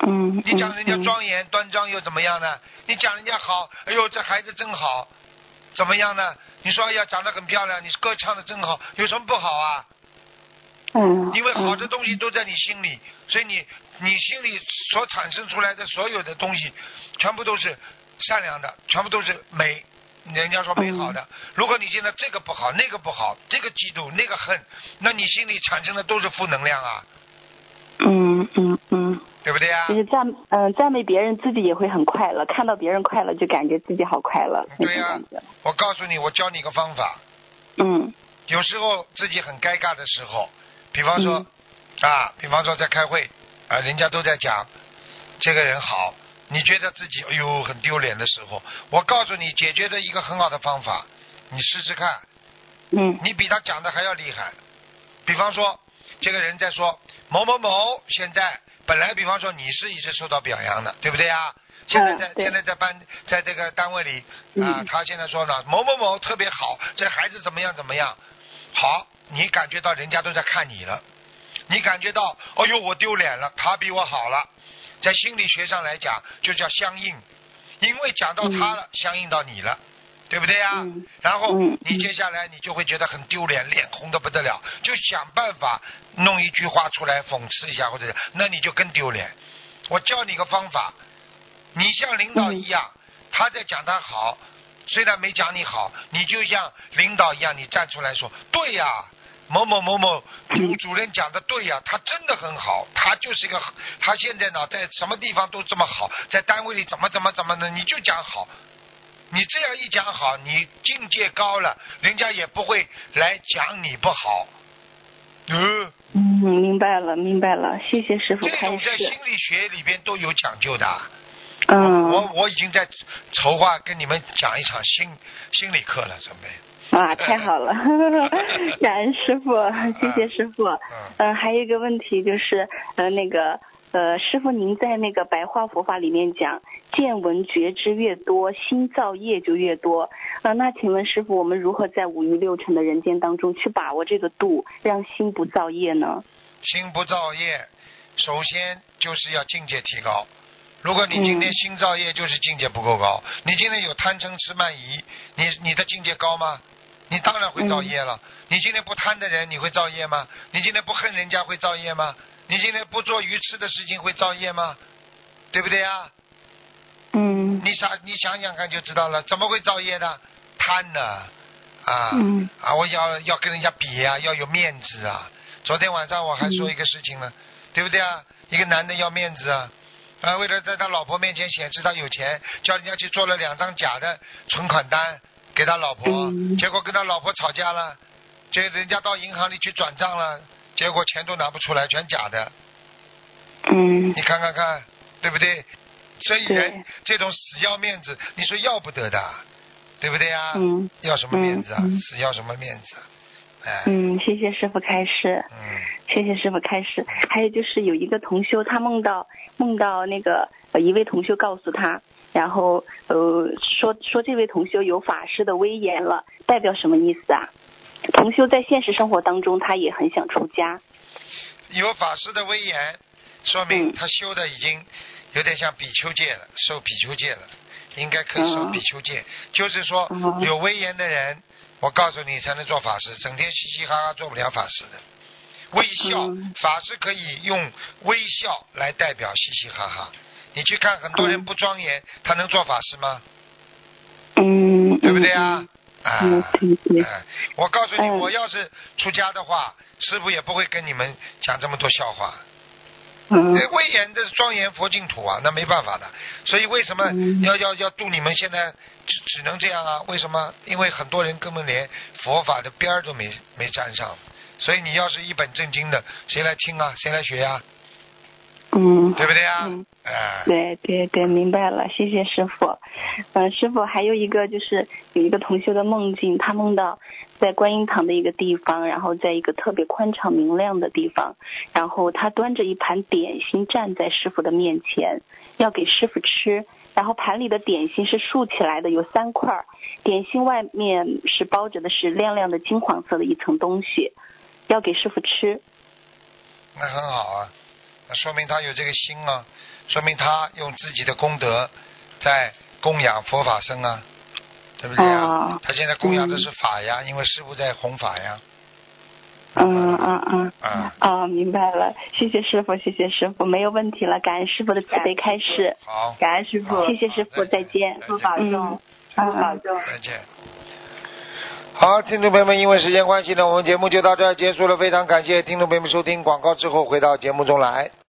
K: 嗯。
B: 你讲人家庄严端庄又怎么样呢？你讲人家好，哎呦这孩子真好，怎么样呢？你说哎呀长得很漂亮，你歌唱的真好，有什么不好啊？
K: 嗯。
B: 因为好的东西都在你心里，所以你你心里所产生出来的所有的东西，全部都是善良的，全部都是美。人家说美好的，如果你现在这个不好，那个不好，这个嫉妒，那个恨，那你心里产生的都是负能量啊，
K: 嗯嗯嗯。
B: 对不对啊？
K: 就是赞嗯、赞美别人，自己也会很快乐，看到别人快乐就感觉自己好快乐。
B: 对呀、我告诉你，我教你一个方法。
K: 嗯。
B: 有时候自己很尴尬的时候，比方说、啊，比方说在开会啊，人家都在讲这个人好，你觉得自己哎呦很丢脸的时候，我告诉你解决的一个很好的方法，你试试看。
K: 嗯。
B: 你比他讲的还要厉害。比方说，这个人在说某某某现在本来，比方说你是一直受到表扬的，对不对啊？现在在、现在在班在这个单位里啊，
K: 嗯
B: 他现在说呢，某某某特别好，这孩子怎么样怎么样，好，你感觉到人家都在看你了，你感觉到，哦呦，我丢脸了，他比我好了，在心理学上来讲，就叫相应，因为讲到他了，相应到你了。对不对呀、然后你接下来你就会觉得很丢脸，脸红的不得了，就想办法弄一句话出来讽刺一下，或者那你就更丢脸。我教你个方法，你像领导一样，他在讲他好，虽然没讲你好，你就像领导一样，你站出来说，对呀、某某某某主主任讲的对呀、他真的很好，他就是一个，他现在呢在什么地方都这么好，在单位里怎么怎么怎么的，你就讲好。你这样一讲好，你境界高了，人家也不会来讲你不好。嗯，
K: 嗯，明白了，明白了，谢谢师傅开
B: 这种在心。理学里边都有讲究的。
K: 嗯，
B: 我我已经在筹划跟你们讲一场心心理课了，准备。
K: 啊，太好了，感恩师傅，谢谢师傅。嗯、还有一个问题就是，呃，那个，呃，师傅您在那个白话佛法里面讲，见闻觉知越多，心造业就越多。呃，那请问师傅，我们如何在五欲六尘的人间当中去把握这个度，让心不造业呢？
B: 心不造业，首先就是要境界提高。如果你今天心造业，就是境界不够高。你今天有贪嗔痴慢疑，你你的境界高吗？你当然会造业了。你今天不贪的人，你会造业吗？你今天不恨人家会造业吗？你今天不做愚痴的事情会造业吗？对不对啊？
K: 嗯。
B: 你想你想想看就知道了，怎么会造业呢？贪呢？啊、
K: 嗯
B: 啊！我要要跟人家比啊，要有面子啊。昨天晚上我还说一个事情呢，对不对啊？一个男的要面子啊，啊，为了在他老婆面前显示他有钱，叫人家去做了两张假的存款单给他老婆，结果跟他老婆吵架了，这人家到银行里去转账了，结果钱都拿不出来，全假的。
K: 嗯。
B: 你看看看，对不对？所以人这种死要面子，你说要不得的，对不对呀？
K: 嗯。
B: 要什么面子啊？死要什么面子啊？哎。
K: 嗯，谢谢师傅开示。
B: 嗯。
K: 谢谢师傅开示。还有就是有一个同修，他梦到梦到那个呃一位同修告诉他，然后呃说说这位同修有法师的威严了，代表什么意思啊？同修在现实生活当中，他也很想出家。
B: 有法师的威严，说明他修的已经有点像比丘戒了，受比丘戒了，应该可以受比丘戒。就是说，有威严的人，我告诉你才能做法师，整天嘻嘻哈哈做不了法师的。微笑，法师可以用微笑来代表嘻嘻哈哈。你去看很多人不庄严，他能做法师吗？
K: 嗯。
B: 对不对啊？啊，我告诉你，我要是出家的话，师傅也不会跟你们讲这么多笑话。
K: 嗯。
B: 威严这是庄严佛净土啊，那没办法的。所以为什么要要要度你们现在只只能这样啊？为什么？因为很多人根本连佛法的边儿都没没沾上。所以你要是一本正经的，谁来听啊？谁来学呀、
K: 嗯。
B: 对不对啊？
K: 嗯。
B: 哎。
K: 对对对，明白了，谢谢师傅。嗯，师傅还有一个就是有一个同修的梦境，他梦到在观音堂的一个地方，然后在一个特别宽敞明亮的地方，然后他端着一盘点心站在师傅的面前，要给师傅吃。然后盘里的点心是竖起来的，有三块，点心外面是包着的是亮亮的金黄色的一层东西，要给师傅吃。
B: 那很好啊，那说明他有这个心啊，说明他用自己的功德在供养佛法僧啊，对不对啊？
K: 哦
B: 他现在供养的是法呀，因为师傅在弘法呀。
K: 嗯嗯嗯。
B: 啊。
K: 哦，明白了，谢谢师傅，谢谢师傅，没有问题了，感恩师傅的慈悲开示。
B: 好。
K: 感恩师傅，谢谢师傅，再见。
B: 师傅保
K: 重，师傅保重。
B: 再见。好，听众朋友们，因为时间关系呢，我们节目就到这儿结束了。非常感谢听众朋友们收听广告之后回到节目中来。